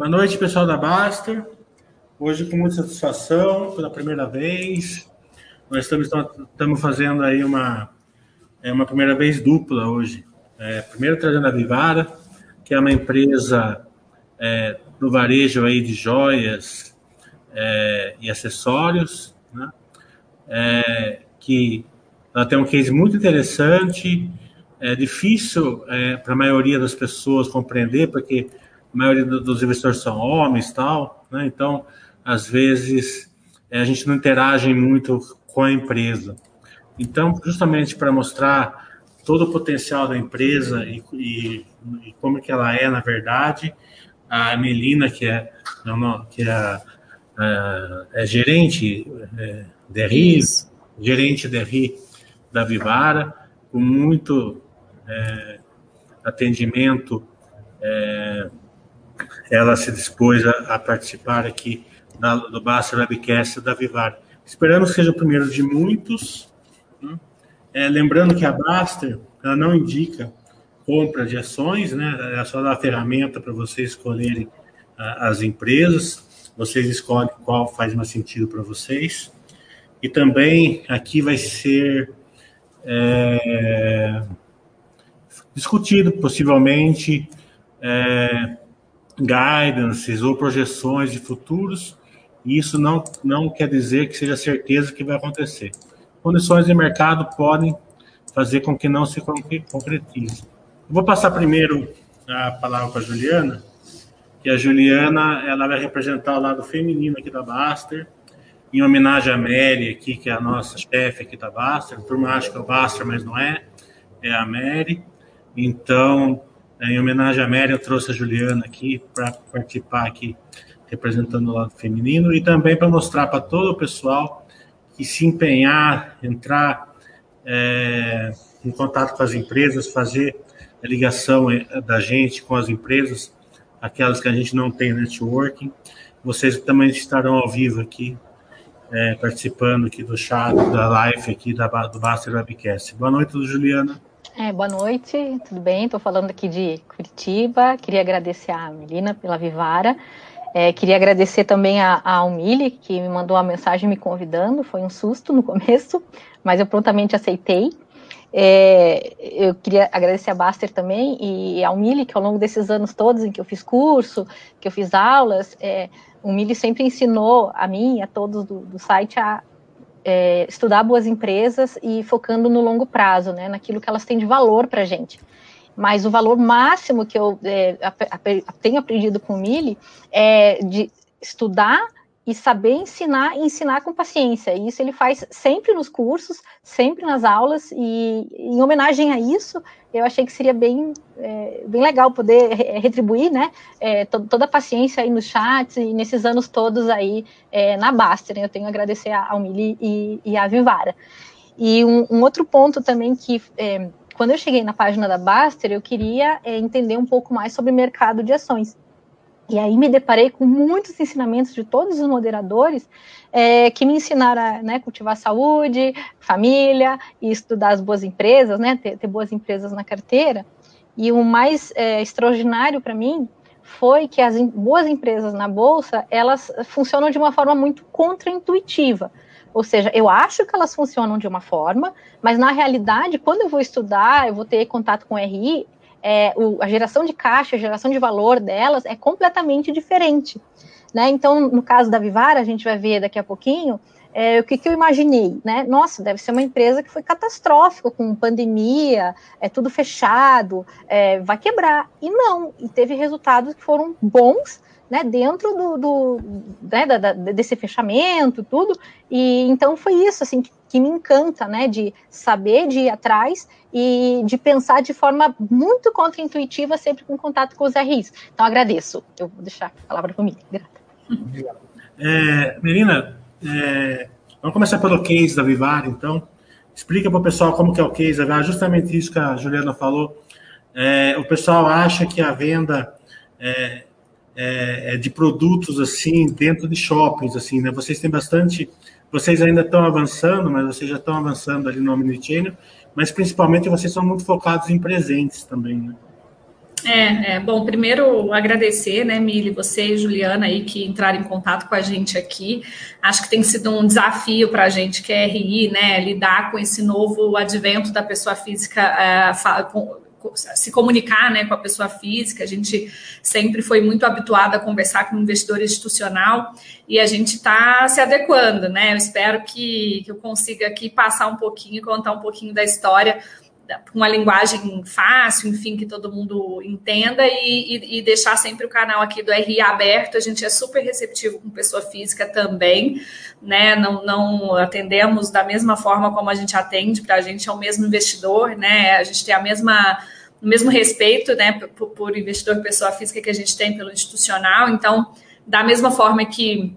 Boa noite, pessoal da Baster. Hoje, com muita satisfação, pela primeira vez, nós estamos, estamos fazendo aí uma, é uma primeira vez dupla hoje. É, primeiro trazendo a Vivara, que é uma empresa é, do varejo aí de joias é, e acessórios, né? É, que ela tem um case muito interessante, é difícil é, para a maioria das pessoas compreender, porque a maioria dos investidores são homens tal, né? Então, às vezes, é, a gente não interage muito com a empresa. Então, justamente para mostrar todo o potencial da empresa e, e, e, como que ela é, na verdade, a Melina, que é, que é, é, é gerente é, de RI, gerente de RI da Vivara, com muito é, atendimento, é, ela se dispôs a, a participar aqui do Basta Webcast da Vivara. Esperamos que seja o primeiro de muitos. Né? É, lembrando que a Baster ela não indica compra de ações, né? É só dar a ferramenta para vocês escolherem a, as empresas. Vocês escolhem qual faz mais sentido para vocês. E também aqui vai ser é, discutido possivelmente é, guidances ou projeções de futuros, e isso não, não quer dizer que seja certeza que vai acontecer. Condições de mercado podem fazer com que não se concretize. Eu vou passar primeiro a palavra para a Juliana, que a Juliana ela vai representar o lado feminino aqui da Baster, em homenagem à Mary aqui, que é a nossa chefe aqui da Baster. A turma acha que é o Baster, mas não é, é a Mary. Então, em homenagem à Mary, eu trouxe a Juliana aqui para participar aqui, representando o lado feminino, e também para mostrar para todo o pessoal que se empenhar, entrar é, em contato com as empresas, fazer a ligação é, da gente com as empresas, aquelas que a gente não tem networking. Vocês também estarão ao vivo aqui é, participando aqui do chat, da live aqui da, do Baster Webcast. Boa noite, Juliana. É, boa noite, tudo bem? Estou falando aqui de Curitiba. Queria agradecer a Melina pela Vivara. É, queria agradecer também a, a Almili, que me mandou uma mensagem me convidando. Foi um susto no começo, mas eu prontamente aceitei. É, eu queria agradecer a Baster também e a Almili, que ao longo desses anos todos em que eu fiz curso, que eu fiz aulas, é, o Mili sempre ensinou a mim e a todos do, do site a é, estudar boas empresas e focando no longo prazo, né, naquilo que elas têm de valor para a gente. Mas o valor máximo que eu é, tenho aprendido com o Mili é de estudar e saber ensinar e ensinar com paciência. E isso ele faz sempre nos cursos, sempre nas aulas, e em homenagem a isso, eu achei que seria bem, é, bem legal poder retribuir né, é, toda a paciência aí nos chats e nesses anos todos aí é, na Baster. Né? Eu tenho a agradecer ao Mili e, e à Vivara. E um, um, outro ponto também que, é, quando eu cheguei na página da Baster, eu queria é, entender um pouco mais sobre mercado de ações. E aí me deparei com muitos ensinamentos de todos os moderadores é, que me ensinaram a né, cultivar saúde, família e estudar as boas empresas, né, ter, ter boas empresas na carteira. E o mais é, extraordinário para mim foi que as boas empresas na bolsa elas funcionam de uma forma muito contraintuitiva. Ou seja, eu acho que elas funcionam de uma forma, mas na realidade, quando eu vou estudar, eu vou ter contato com RI, é, o, a geração de caixa, a geração de valor delas é completamente diferente. Né? Então, no caso da Vivara, a gente vai ver daqui a pouquinho, é, o que, que, eu imaginei, né? Nossa, deve ser uma empresa que foi catastrófica, com pandemia, é tudo fechado, é, vai quebrar. E não, e teve resultados que foram bons, né, dentro do, do né, da, da, desse fechamento, tudo. E então foi isso assim que, que, me encanta, né, de saber de ir atrás e de pensar de forma muito contraintuitiva, sempre com contato com os RIs. Então agradeço. Eu vou deixar a palavra para mim. Grata. É, Melina, é, vamos começar pelo case da Vivar, então. Explica para o pessoal como que é o case da justamente isso que a Juliana falou. É, o pessoal acha que a venda é, é, é, de produtos assim dentro de shoppings assim né vocês têm bastante vocês ainda estão avançando mas vocês já estão avançando ali no omnichannel mas principalmente vocês são muito focados em presentes também né? É, é, bom, primeiro agradecer, né, Mili, você e Juliana aí que entraram em contato com a gente aqui. Acho que tem sido um desafio para a gente que é RI, né, lidar com esse novo advento da pessoa física, é, se comunicar, né, com a pessoa física. A gente sempre foi muito habituada a conversar com o investidor institucional e a gente está se adequando, né. Eu espero que, que eu consiga aqui passar um pouquinho, contar um pouquinho da história uma linguagem fácil, enfim, que todo mundo entenda e, e, e, deixar sempre o canal aqui do RI aberto. A gente é super receptivo com pessoa física também, né? Não, não atendemos da mesma forma como a gente atende, para a gente é o mesmo investidor, né? A gente tem a mesma o mesmo respeito, né, por, por investidor pessoa física que a gente tem pelo institucional. Então, da mesma forma que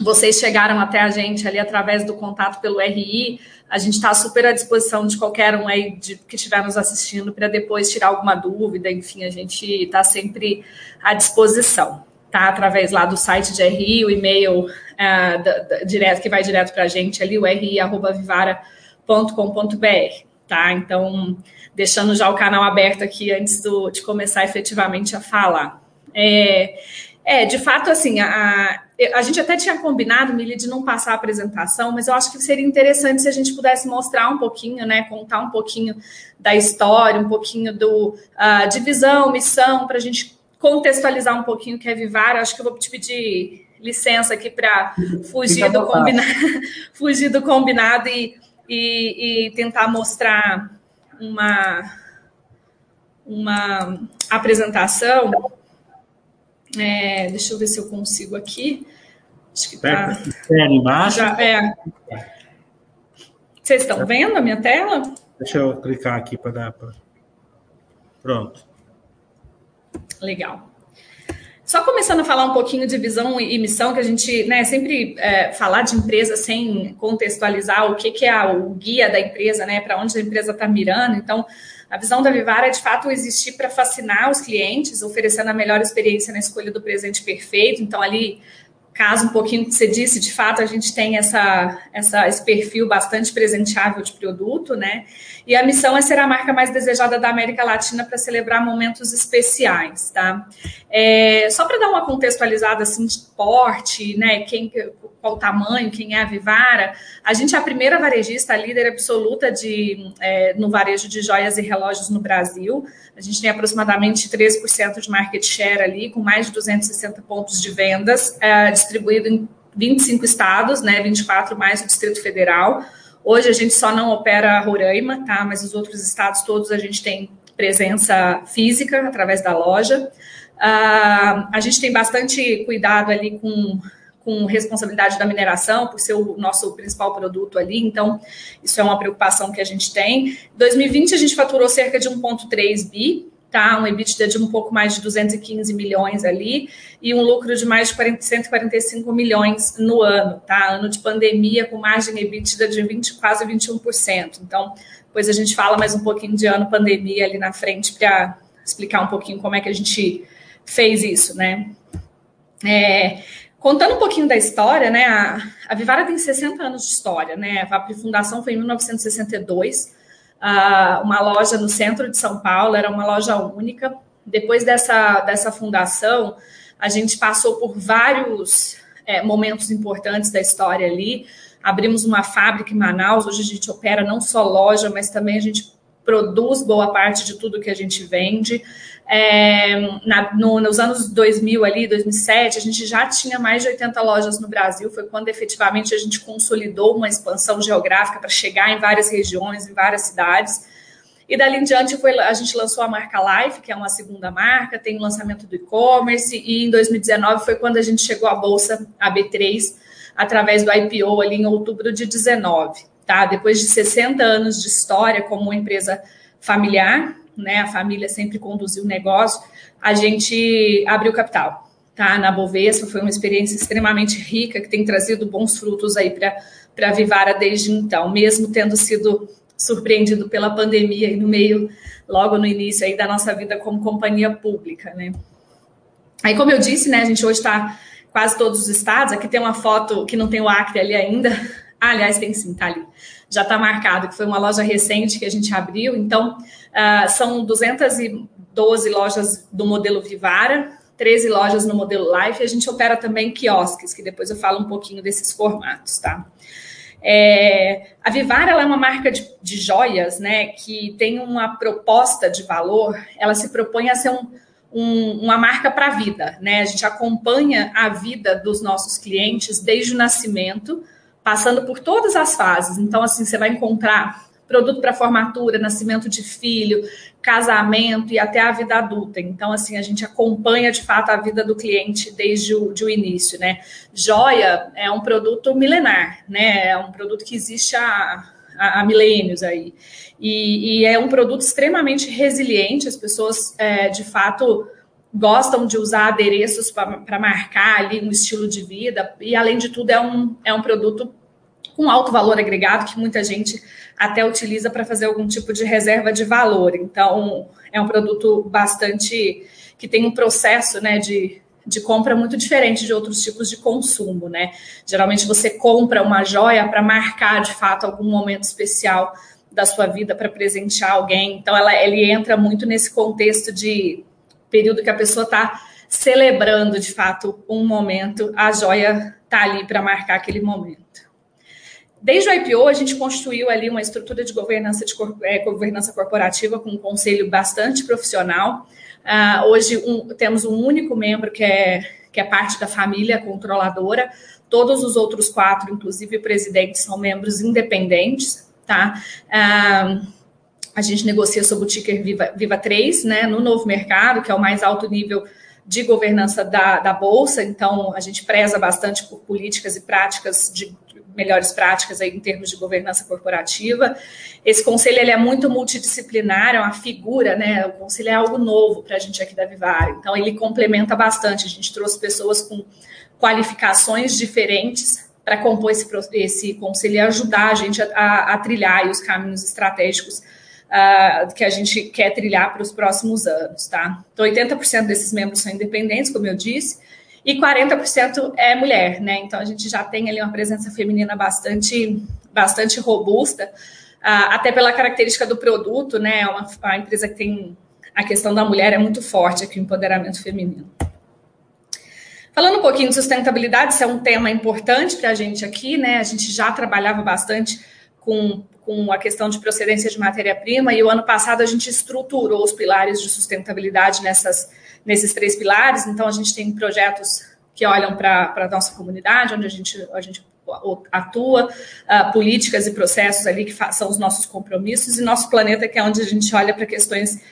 vocês chegaram até a gente ali através do contato pelo RI, a gente está super à disposição de qualquer um aí de, que estiver nos assistindo para depois tirar alguma dúvida, enfim, a gente está sempre à disposição, tá? Através lá do site de RI, o e-mail uh, da, da, direto, que vai direto para a gente ali, o ri.vivara.com.br, tá? Então, deixando já o canal aberto aqui antes do, de começar efetivamente a falar. É, é, de fato, assim, a, a gente até tinha combinado, Mili, de não passar a apresentação, mas eu acho que seria interessante se a gente pudesse mostrar um pouquinho, né, contar um pouquinho da história, um pouquinho do uh, de visão, missão, para a gente contextualizar um pouquinho o que é Vivara. Acho que eu vou te pedir licença aqui para fugir do combinado, fugir do combinado e, e, e tentar mostrar uma uma apresentação é, deixa eu ver se eu consigo aqui. Acho que tá. embaixo. Já, é. Vocês estão vendo a minha tela? Deixa eu clicar aqui para dar. Pra... Pronto. Legal. Só começando a falar um pouquinho de visão e missão, que a gente né, sempre é, falar de empresa sem contextualizar o que, que é o guia da empresa, né, para onde a empresa está mirando. Então, a visão da Vivara é, de fato, existir para fascinar os clientes, oferecendo a melhor experiência na escolha do presente perfeito. Então, ali, caso um pouquinho que você disse, de fato, a gente tem essa, essa, esse perfil bastante presenteável de produto, né? E a missão é ser a marca mais desejada da América Latina para celebrar momentos especiais, tá? É, só para dar uma contextualizada, assim, de porte, né? Quem, qual o tamanho, quem é a Vivara. A gente é a primeira varejista, a líder absoluta de, é, no varejo de joias e relógios no Brasil. A gente tem aproximadamente 13% de market share ali, com mais de 260 pontos de vendas, é, distribuído em 25 estados, né, 24 mais o Distrito Federal. Hoje a gente só não opera Roraima, tá? Mas os outros estados todos a gente tem presença física através da loja. Uh, a gente tem bastante cuidado ali com com responsabilidade da mineração, por ser o nosso principal produto ali, então isso é uma preocupação que a gente tem. Em 2020 a gente faturou cerca de 1,3 bi, tá? Um EBITDA de um pouco mais de 215 milhões ali e um lucro de mais de 40, 145 milhões no ano, tá? Ano de pandemia com margem EBITDA de 20, quase 21%. Então, depois a gente fala mais um pouquinho de ano pandemia ali na frente para explicar um pouquinho como é que a gente fez isso, né? É, Contando um pouquinho da história, né? A, a Vivara tem 60 anos de história, né? A fundação foi em 1962, uma loja no centro de São Paulo, era uma loja única. Depois dessa, dessa fundação, a gente passou por vários é, momentos importantes da história ali. Abrimos uma fábrica em Manaus, hoje a gente opera não só loja, mas também a gente produz boa parte de tudo que a gente vende. É, na, no, nos anos 2000 ali, 2007, a gente já tinha mais de 80 lojas no Brasil. Foi quando efetivamente a gente consolidou uma expansão geográfica para chegar em várias regiões, em várias cidades. E dali em diante foi, a gente lançou a marca Life, que é uma segunda marca, tem o lançamento do e-commerce, e em 2019 foi quando a gente chegou à Bolsa AB3, através do IPO ali em outubro de 19. Tá? Depois de 60 anos de história como uma empresa familiar, né, a família sempre conduziu o negócio, a gente abriu capital, tá? Na Bovespa foi uma experiência extremamente rica que tem trazido bons frutos aí para a Vivara desde então, mesmo tendo sido surpreendido pela pandemia e no meio, logo no início aí da nossa vida como companhia pública, né? Aí, como eu disse, né, a gente hoje está quase todos os estados. Aqui tem uma foto que não tem o Acre ali ainda. Ah, aliás, tem sim, tá ali já está marcado, que foi uma loja recente que a gente abriu. Então, uh, são 212 lojas do modelo Vivara, 13 lojas no modelo Life, e a gente opera também quiosques, que depois eu falo um pouquinho desses formatos, tá? É, a Vivara é uma marca de, de, joias, né, que tem uma proposta de valor, ela se propõe a ser um, um, uma marca para a vida, né? A gente acompanha a vida dos nossos clientes desde o nascimento, passando por todas as fases. Então, assim, você vai encontrar produto para formatura, nascimento de filho, casamento e até a vida adulta. Então, assim, a gente acompanha de fato a vida do cliente desde o, de o início, né? Joia é um produto milenar, né? É um produto que existe há, há, milênios aí. E, e, é um produto extremamente resiliente, as pessoas, é, de fato, gostam de usar adereços para marcar ali um estilo de vida, e além de tudo, é um, é um produto com alto valor agregado que muita gente até utiliza para fazer algum tipo de reserva de valor. Então, é um produto bastante que tem um processo né, de, de compra muito diferente de outros tipos de consumo, né? Geralmente você compra uma joia para marcar de fato algum momento especial da sua vida para presentear alguém. Então, ela, ele entra muito nesse contexto de período que a pessoa está celebrando de fato um momento, a joia está ali para marcar aquele momento. Desde o IPO, a gente construiu ali uma estrutura de governança, de, é, governança corporativa com um conselho bastante profissional. Uh, hoje um, temos um único membro que é, que é parte da família controladora. Todos os outros quatro, inclusive o presidente, são membros independentes. Tá? Uh, a gente negocia sobre o ticker Viva, Viva 3, né, no novo mercado, que é o mais alto nível de governança da, da Bolsa, então a gente preza bastante por políticas e práticas de melhores práticas aí em termos de governança corporativa. Esse conselho ele é muito multidisciplinar, é uma figura, né? O conselho é algo novo para a gente aqui da Vivar, então ele complementa bastante. A gente trouxe pessoas com qualificações diferentes para compor esse, esse conselho e ajudar a gente a, a, a trilhar os caminhos estratégicos uh, que a gente quer trilhar para os próximos anos, tá? Então, 80% desses membros são independentes, como eu disse, e 40% é mulher, né? Então a gente já tem ali uma presença feminina bastante, bastante robusta, uh, até pela característica do produto, né? É uma, uma empresa que tem a questão da mulher é muito forte aqui, o empoderamento feminino. Falando um pouquinho de sustentabilidade, isso é um tema importante para a gente aqui, né? A gente já trabalhava bastante com, com a questão de procedência de matéria-prima e o ano passado a gente estruturou os pilares de sustentabilidade nessas nesses três pilares. Então, a gente tem projetos que olham para a nossa comunidade, onde a gente, a gente atua, uh, políticas e processos ali que são os nossos compromissos, e nosso planeta, que é onde a gente olha para questões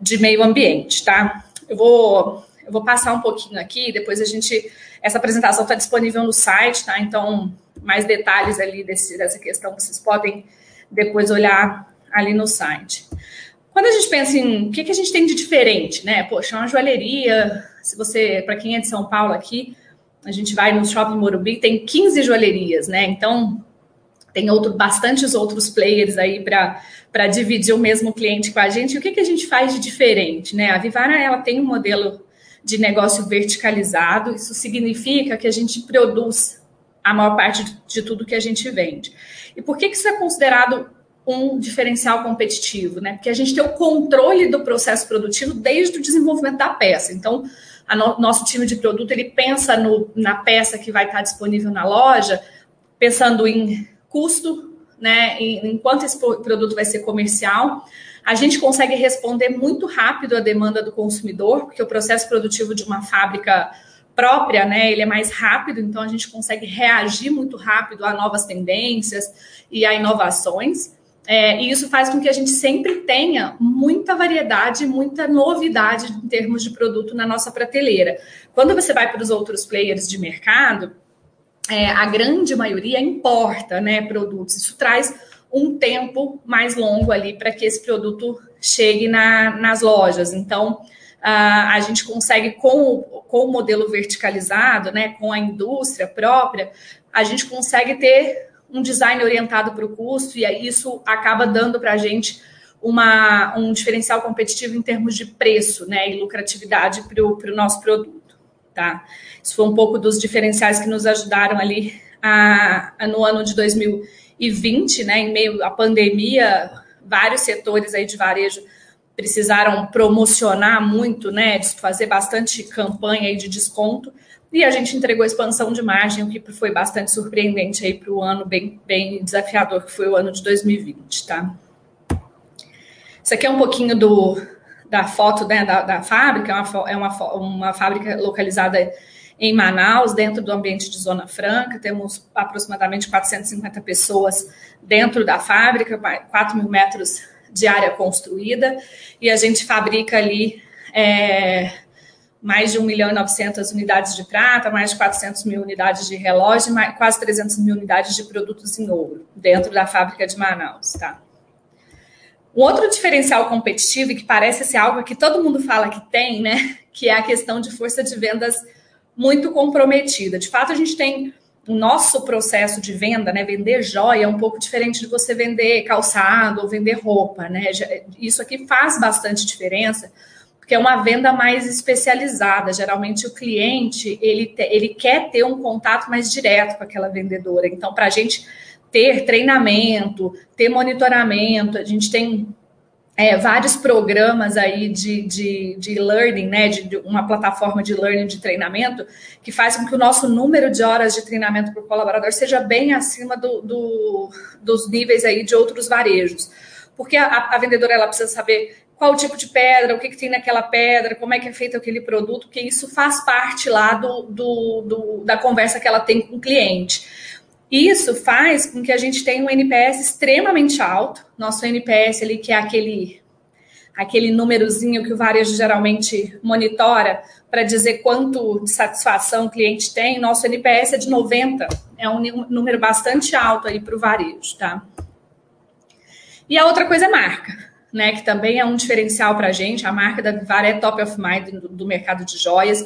de meio ambiente, tá? Eu vou, eu vou passar um pouquinho aqui, depois a gente. Essa apresentação está disponível no site, tá? Então, mais detalhes ali desse, dessa questão vocês podem depois olhar ali no site. Quando a gente pensa em o que, que a gente tem de diferente, né? Poxa, uma joalheria, se você, para quem é de São Paulo aqui, a gente vai no Shopping Morumbi, tem 15 joalherias, né? Então, tem outro, bastantes outros players aí para dividir o mesmo cliente com a gente. E o que, que a gente faz de diferente, né? A Vivara, ela tem um modelo de negócio verticalizado, isso significa que a gente produz a maior parte de, tudo que a gente vende. E por que, que isso é considerado um diferencial competitivo, né? Porque a gente tem o controle do processo produtivo desde o desenvolvimento da peça. Então, no, nosso time de produto ele pensa no, na peça que vai estar disponível na loja, pensando em custo, né? Em, em quanto esse produto vai ser comercial. A gente consegue responder muito rápido à demanda do consumidor, porque o processo produtivo de uma fábrica própria, né, ele é mais rápido, então a gente consegue reagir muito rápido a novas tendências e a inovações. É, e isso faz com que a gente sempre tenha muita variedade, muita novidade em termos de produto na nossa prateleira. Quando você vai para os outros players de mercado, é, a grande maioria importa né, produtos. Isso traz um tempo mais longo ali para que esse produto chegue na, nas lojas. Então, a, a gente consegue, com, com o modelo verticalizado, né, com a indústria própria, a gente consegue ter um design orientado para o custo, e isso acaba dando para a gente uma, um diferencial competitivo em termos de preço né, e lucratividade para o nosso produto. Tá? Isso foi um pouco dos diferenciais que nos ajudaram ali a, a, no ano de 2020 2020, né, em meio à pandemia, vários setores aí de varejo precisaram promocionar muito, né, fazer bastante campanha de desconto, e a gente entregou expansão de margem, o que foi bastante surpreendente aí para o ano bem, bem desafiador, que foi o ano de 2020, tá? Isso aqui é um pouquinho do, da foto né, da, da fábrica, é, uma, é uma, uma fábrica localizada em Manaus, dentro do ambiente de Zona Franca, temos aproximadamente 450 pessoas dentro da fábrica, 4 mil metros de área construída, e a gente fabrica ali é, mais de 1 milhão e 900 unidades de prata, mais de 400 mil unidades de relógio, mais, quase 300 mil unidades de produtos em ouro, dentro da fábrica de Manaus, tá? Um outro diferencial competitivo, e que parece ser algo que todo mundo fala que tem, né? Que é a questão de força de vendas muito comprometida. De fato, a gente tem o nosso processo de venda, né? Vender joia é um pouco diferente de você vender calçado ou vender roupa, né? Isso aqui faz bastante diferença, porque é uma venda mais especializada. Geralmente o cliente ele, ele quer ter um contato mais direto com aquela vendedora. Então, para a gente ter treinamento, ter monitoramento, a gente tem é, vários programas aí de, de, de learning, né, de, de, uma plataforma de learning de treinamento, que faz com que o nosso número de horas de treinamento por colaborador seja bem acima do, do, dos níveis aí de outros varejos. Porque a, a, vendedora ela precisa saber qual o tipo de pedra, o que, que tem naquela pedra, como é que é feito aquele produto, porque isso faz parte lá do, do, do da conversa que ela tem com o cliente. Isso faz com que a gente tenha um NPS extremamente alto. Nosso NPS ali, que é aquele aquele númerozinho que o varejo geralmente monitora para dizer quanto de satisfação o cliente tem, nosso NPS é de 90. É um número bastante alto aí para o varejo, tá? E a outra coisa é marca, né? Que também é um diferencial para a gente. A marca da Vivara é top of mind do, do mercado de joias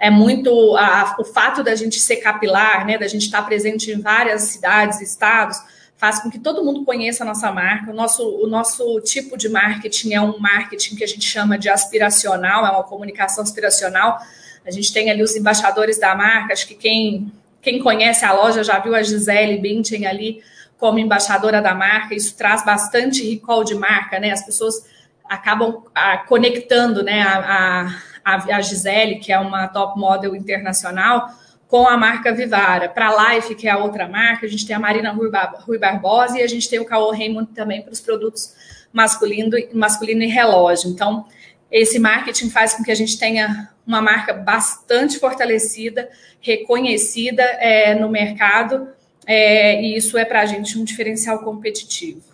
é muito a, o fato da gente ser capilar, né, da gente estar presente em várias cidades e estados, faz com que todo mundo conheça a nossa marca. O nosso, o nosso tipo de marketing é um marketing que a gente chama de aspiracional, é uma comunicação aspiracional. A gente tem ali os embaixadores da marca, acho que quem, quem conhece a loja já viu a Gisele Bündchen ali como embaixadora da marca, isso traz bastante recall de marca, né? As pessoas acabam a, ah, conectando né, a, a a, Gisele, que é uma top model internacional, com a marca Vivara. Para a Life, que é a outra marca, a gente tem a Marina Rui Barbosa e a gente tem o Caô Raymond também para os produtos masculino, masculino e relógio. Então, esse marketing faz com que a gente tenha uma marca bastante fortalecida, reconhecida é, no mercado, é, e isso é para a gente um diferencial competitivo.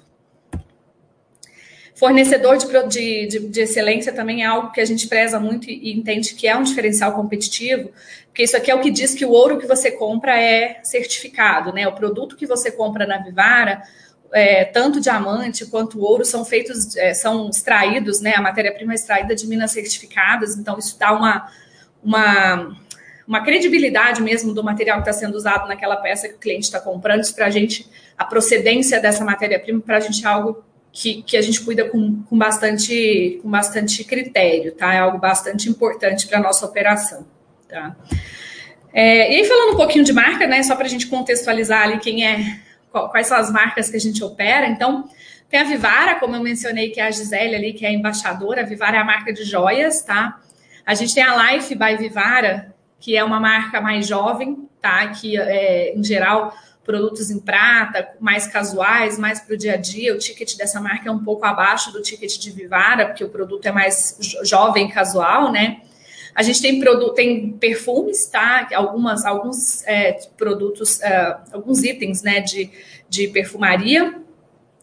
Fornecedor de, de, de, excelência também é algo que a gente preza muito e, e entende que é um diferencial competitivo, porque isso aqui é o que diz que o ouro que você compra é certificado, né? O produto que você compra na Vivara, é, tanto diamante quanto ouro são feitos, é, são extraídos, né? A matéria-prima é extraída de minas certificadas, então isso dá uma, uma, uma credibilidade mesmo do material que está sendo usado naquela peça que o cliente está comprando. Isso para a gente, a procedência dessa matéria-prima, para a gente é algo que, que a gente cuida com, com, bastante, com bastante critério, tá? É algo bastante importante para a nossa operação, tá? É, e aí, falando um pouquinho de marca, né? Só para a gente contextualizar ali quem é, quais são as marcas que a gente opera. Então, tem a Vivara, como eu mencionei, que é a Gisele ali, que é a embaixadora. A Vivara é a marca de joias, tá? A gente tem a Life by Vivara, que é uma marca mais jovem, tá? Que, é, em geral, produtos em prata, mais casuais, mais para o dia a dia. O ticket dessa marca é um pouco abaixo do ticket de Vivara, porque o produto é mais jovem, casual, né? A gente tem produto, tem perfumes, tá? Algumas, alguns é, produtos, é, alguns itens, né, de, de perfumaria,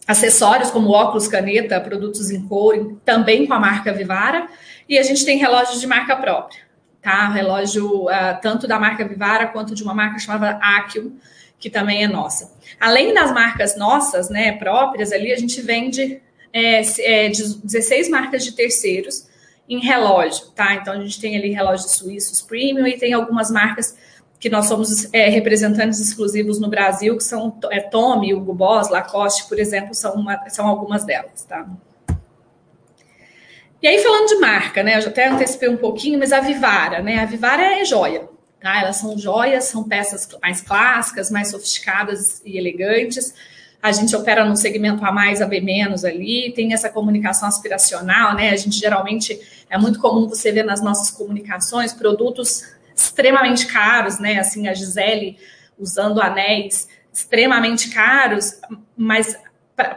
acessórios como óculos, caneta, produtos em couro, também com a marca Vivara, e a gente tem relógios de marca própria, tá? Relógio uh, tanto da marca Vivara quanto de uma marca chamada Accio, que também é nossa. Além das marcas nossas, né, próprias, ali a gente vende é, é, 16 marcas de terceiros em relógio, tá? Então a gente tem ali relógios suíços premium e tem algumas marcas que nós somos é, representantes exclusivos no Brasil, que são é, Tommy, Hugo Boss, Lacoste, por exemplo, são, uma, são algumas delas, tá? E aí, falando de marca, né? Eu já até antecipei um pouquinho, mas a Vivara, né? A Vivara é joia. Tá? Elas são joias, são peças mais clássicas, mais sofisticadas e elegantes. a gente opera no segmento A mais, A B menos ali, tem essa comunicação aspiracional, né? A gente geralmente é muito comum você ver nas nossas comunicações produtos extremamente caros, né? Assim, a Gisele usando anéis extremamente caros, mas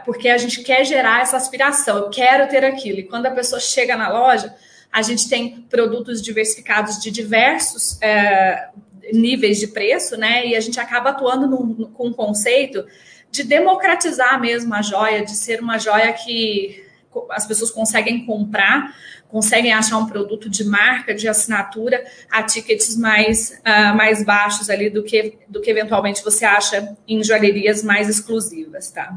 porque a gente quer gerar essa aspiração, eu quero ter aquilo. E quando a pessoa chega na loja, a gente tem produtos diversificados de diversos é, níveis de preço, né? E a gente acaba atuando no, com um conceito de democratizar mesmo a joia, de ser uma joia que as pessoas conseguem comprar, conseguem achar um produto de marca, de assinatura, a tickets mais, uh, mais baixos ali do que, do que eventualmente você acha em joalherias mais exclusivas, tá?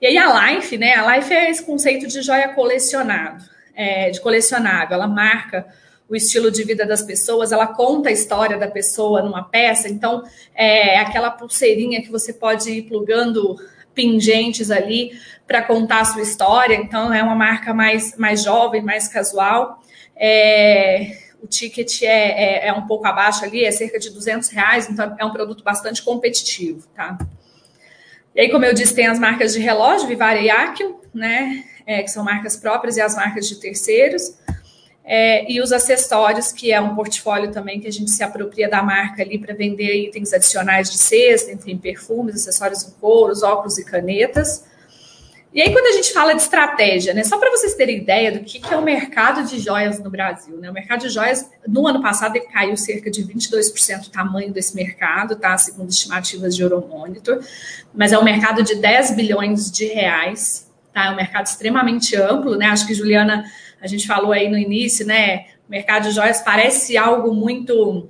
E aí a Life, né? A Life é esse conceito de joia colecionado, é, de colecionável. Ela marca o estilo de vida das pessoas, ela conta a história da pessoa numa peça. Então, é aquela pulseirinha que você pode ir plugando pingentes ali para contar a sua história. Então, é uma marca mais, mais jovem, mais casual. É, o ticket é, é, é, um pouco abaixo ali, é cerca de 200 reais, então é um produto bastante competitivo, tá? E aí, como eu disse, tem as marcas de relógio, Vivara e Akio, né? É, que são marcas próprias, e as marcas de terceiros. É, e os acessórios, que é um portfólio também que a gente se apropria da marca ali para vender itens adicionais de cesta, tem perfumes, acessórios em couro, óculos e canetas. E aí, quando a gente fala de estratégia, né, só para vocês terem ideia do que, que, é o mercado de joias no Brasil, né? O mercado de joias, no ano passado, ele caiu cerca de 22% o tamanho desse mercado, tá? Segundo estimativas de Euromonitor, mas é um mercado de 10 bilhões de reais, tá? É um mercado extremamente amplo, né? Acho que Juliana, a gente falou aí no início, né? O mercado de joias parece algo muito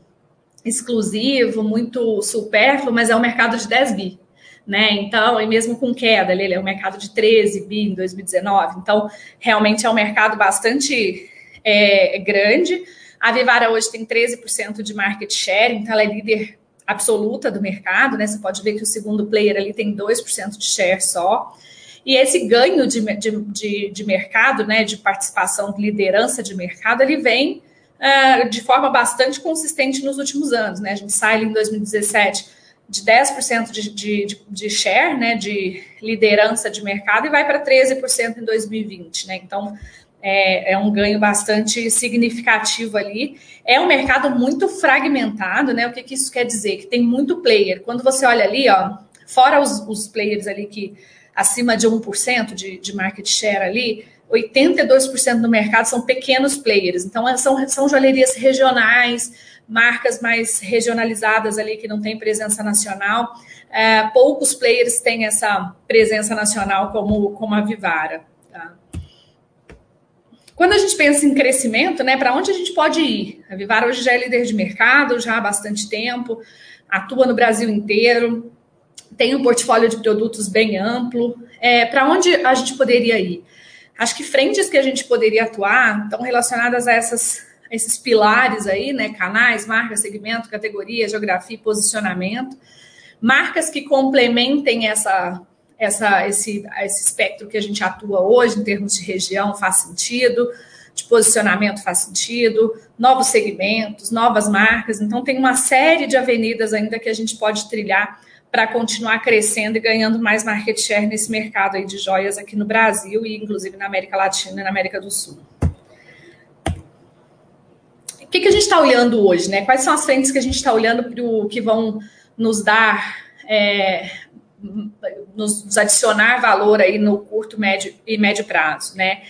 exclusivo, muito supérfluo, mas é um mercado de 10 bi, né? Então, e mesmo com queda, ele é um mercado de 13 bi em 2019. Então, realmente é um mercado bastante é, grande. A Vivara hoje tem 13% de market share, então ela é líder absoluta do mercado, né? Você pode ver que o segundo player ali tem 2% de share só. E esse ganho de, de, de, de mercado, né, de participação, de liderança de mercado, ele vem uh, de forma bastante consistente nos últimos anos. Né? A gente sai em 2017 de 10% de, de, de share, né, de liderança de mercado, e vai para 13% em 2020. Né? Então, é, é, um ganho bastante significativo ali. É um mercado muito fragmentado, né? O que, que isso quer dizer? Que tem muito player. Quando você olha ali, ó, fora os, os players ali que acima de 1% de, de market share ali, 82% do mercado são pequenos players. Então, são, são joalherias regionais, marcas mais regionalizadas ali que não têm presença nacional. É, poucos players têm essa presença nacional como, como a Vivara. Tá? Quando a gente pensa em crescimento, né, para onde a gente pode ir? A Vivara hoje já é líder de mercado, já há bastante tempo, atua no Brasil inteiro, tem um portfólio de produtos bem amplo. É, para onde a gente poderia ir? Acho que frentes que a gente poderia atuar estão relacionadas a essas esses pilares aí, né? Canais, marca, segmento, categoria, geografia e posicionamento. Marcas que complementem essa, essa, esse, esse espectro que a gente atua hoje em termos de região faz sentido, de posicionamento faz sentido, novos segmentos, novas marcas. Então, tem uma série de avenidas ainda que a gente pode trilhar para continuar crescendo e ganhando mais market share nesse mercado aí de joias aqui no Brasil e inclusive na América Latina e na América do Sul que, que a gente está olhando hoje, né? Quais são as frentes que a gente está olhando para o que vão nos dar, é, nos adicionar valor aí no curto, médio e médio prazo, né?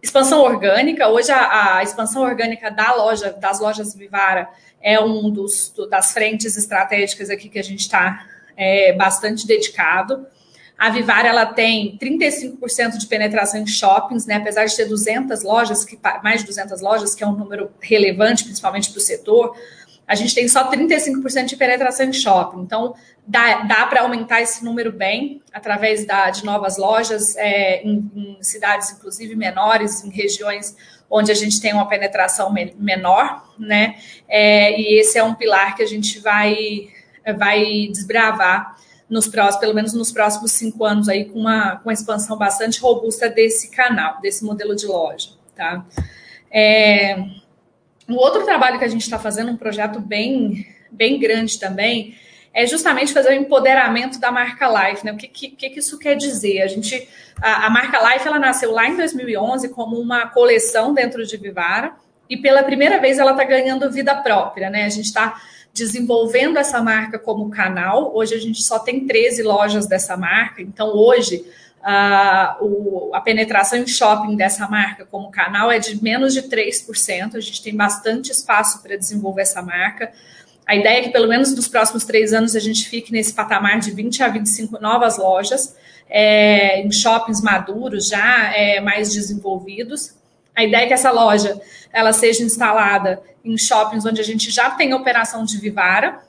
Expansão orgânica, hoje a, a expansão orgânica da loja, das lojas Vivara é um dos das frentes estratégicas aqui que a gente está é, bastante dedicado. A Vivar ela tem 35% de penetração em shoppings, né? apesar de ter 200 lojas, que, mais de 200 lojas, que é um número relevante, principalmente para o setor, a gente tem só 35% de penetração em shopping. Então, dá, dá para aumentar esse número bem através da, de novas lojas é, em, em, cidades, inclusive menores, em regiões onde a gente tem uma penetração menor, né? É, e esse é um pilar que a gente vai, vai desbravar nos próximos, pelo menos nos próximos cinco anos aí, com uma, com uma expansão bastante robusta desse canal, desse modelo de loja, tá? É, o outro trabalho que a gente está fazendo, um projeto bem, bem grande também, é justamente fazer o empoderamento da marca Life, né? O que, que, que isso quer dizer? A gente, a, a, marca Life, ela nasceu lá em 2011 como uma coleção dentro de Vivara e pela primeira vez ela está ganhando vida própria, né? A gente está desenvolvendo essa marca como canal. Hoje a gente só tem 13 lojas dessa marca, então hoje a, o, a penetração em shopping dessa marca como canal é de menos de 3%. A gente tem bastante espaço para desenvolver essa marca. A ideia é que, pelo menos nos próximos três anos, a gente fique nesse patamar de 20 a 25 novas lojas, é, em shoppings maduros, já é, mais desenvolvidos. A ideia é que essa loja ela seja instalada em shoppings onde a gente já tem operação de Vivara,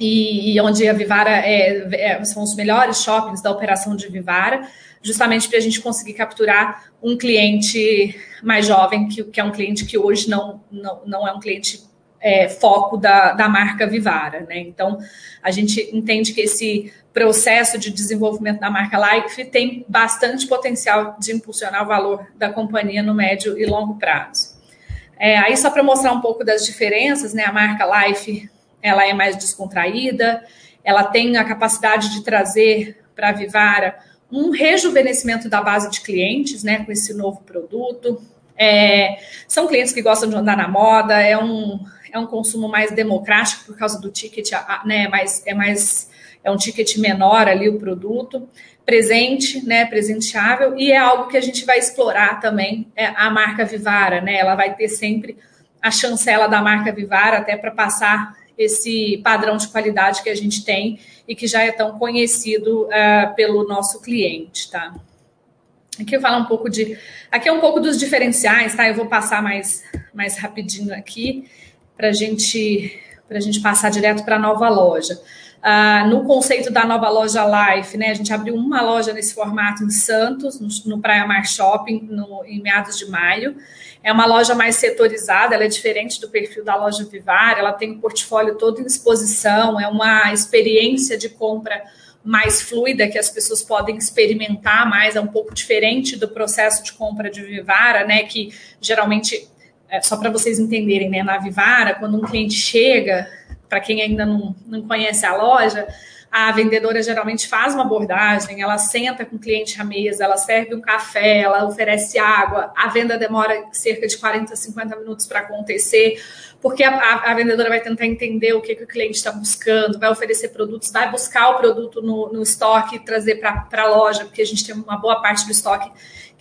e, e onde a Vivara é, é, são os melhores shoppings da operação de Vivara, justamente para a gente conseguir capturar um cliente mais jovem, que, que é um cliente que hoje não, não, não é um cliente é, foco da, da marca Vivara. Né? Então, a gente entende que esse processo de desenvolvimento da marca Life tem bastante potencial de impulsionar o valor da companhia no médio e longo prazo. É, aí, só para mostrar um pouco das diferenças, né? a marca Life ela é mais descontraída, ela tem a capacidade de trazer para a Vivara um rejuvenescimento da base de clientes, né, com esse novo produto. É, são clientes que gostam de andar na moda, é um, é um consumo mais democrático por causa do ticket, né, mais, é mais é um ticket menor ali o produto, presente, né, presenteável, e é algo que a gente vai explorar também é a marca Vivara, né? Ela vai ter sempre a chancela da marca Vivara até para passar esse padrão de qualidade que a gente tem e que já é tão conhecido uh, pelo nosso cliente, tá? Aqui eu falo um pouco de. Aqui é um pouco dos diferenciais, tá? Eu vou passar mais, mais rapidinho aqui para gente, a gente passar direto para a nova loja. Uh, no conceito da nova loja Life, né? A gente abriu uma loja nesse formato em Santos, no, no Praia Mar Shopping, no, em meados de maio. É uma loja mais setorizada, ela é diferente do perfil da loja Vivar, ela tem o portfólio todo em exposição, é uma experiência de compra mais fluida que as pessoas podem experimentar mais, é um pouco diferente do processo de compra de Vivara, né? Que geralmente, é, só para vocês entenderem, né? Na Vivara, quando um cliente chega, para quem ainda não, não conhece a loja, a vendedora geralmente faz uma abordagem, ela senta com o cliente à mesa, ela serve um café, ela oferece água, a venda demora cerca de 40, 50 minutos para acontecer, porque a, a, a, vendedora vai tentar entender o que, que o cliente está buscando, vai oferecer produtos, vai buscar o produto no, no estoque e trazer para a loja, porque a gente tem uma boa parte do estoque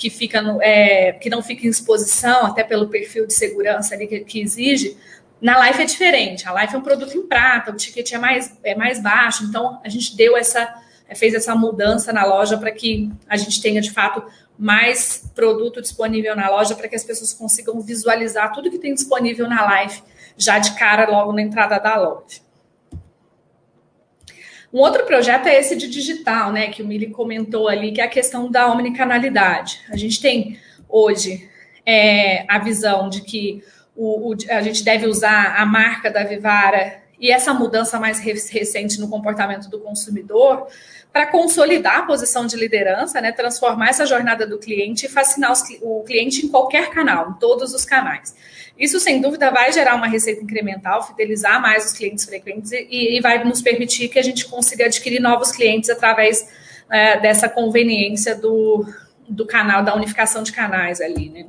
que fica no, é, que não fica em exposição, até pelo perfil de segurança ali que, que exige, na Life é diferente. A Life é um produto em prata, o ticket é mais, é mais baixo. Então, a gente deu essa, fez essa mudança na loja para que a gente tenha, de fato, mais produto disponível na loja para que as pessoas consigam visualizar tudo que tem disponível na Life já de cara logo na entrada da loja. Um outro projeto é esse de digital, né, que o Mili comentou ali, que é a questão da omnicanalidade. A gente tem hoje é, a visão de que o, o, a gente deve usar a marca da Vivara e essa mudança mais recente no comportamento do consumidor para consolidar a posição de liderança, né, transformar essa jornada do cliente e fascinar os, o cliente em qualquer canal, em todos os canais. Isso, sem dúvida, vai gerar uma receita incremental, fidelizar mais os clientes frequentes e, e vai nos permitir que a gente consiga adquirir novos clientes através é, dessa conveniência do, do canal, da unificação de canais ali, né?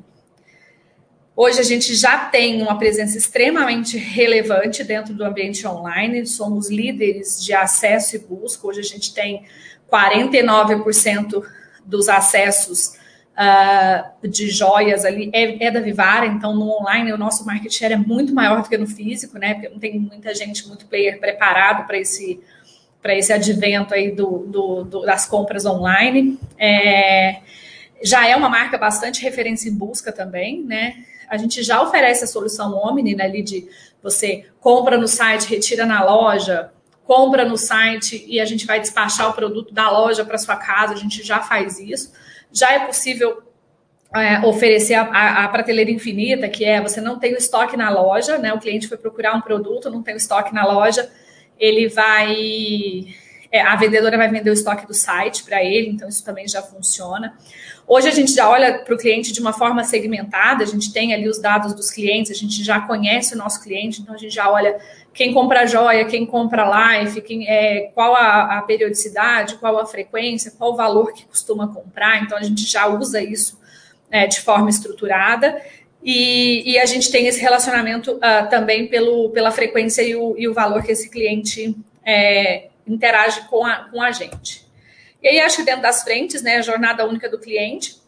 Hoje a gente já tem uma presença extremamente relevante dentro do ambiente online, somos líderes de acesso e busca. Hoje a gente tem 49% dos acessos uh, de joias ali é, é, da Vivara, então no online o nosso market share é muito maior do que no físico, né? Porque não tem muita gente, muito player preparado para esse para esse advento aí do, do, do, das compras online. É, já é uma marca bastante referência em busca também, né? A gente já oferece a solução Omni, né, ali de você compra no site, retira na loja, compra no site e a gente vai despachar o produto da loja para sua casa, a gente já faz isso. Já é possível é, oferecer a, a, a, prateleira infinita, que é você não tem o estoque na loja, né? O cliente foi procurar um produto, não tem o estoque na loja, ele vai é, a vendedora vai vender o estoque do site para ele, então isso também já funciona. Hoje a gente já olha para o cliente de uma forma segmentada, a gente tem ali os dados dos clientes, a gente já conhece o nosso cliente, então a gente já olha quem compra joia, quem compra life, quem, é, qual a, a, periodicidade, qual a frequência, qual o valor que costuma comprar, então a gente já usa isso é, de forma estruturada. E, e, a gente tem esse relacionamento uh, também pelo, pela frequência e o, e o valor que esse cliente é, interage com a, com a gente. E aí, acho que dentro das frentes, né, a jornada única do cliente,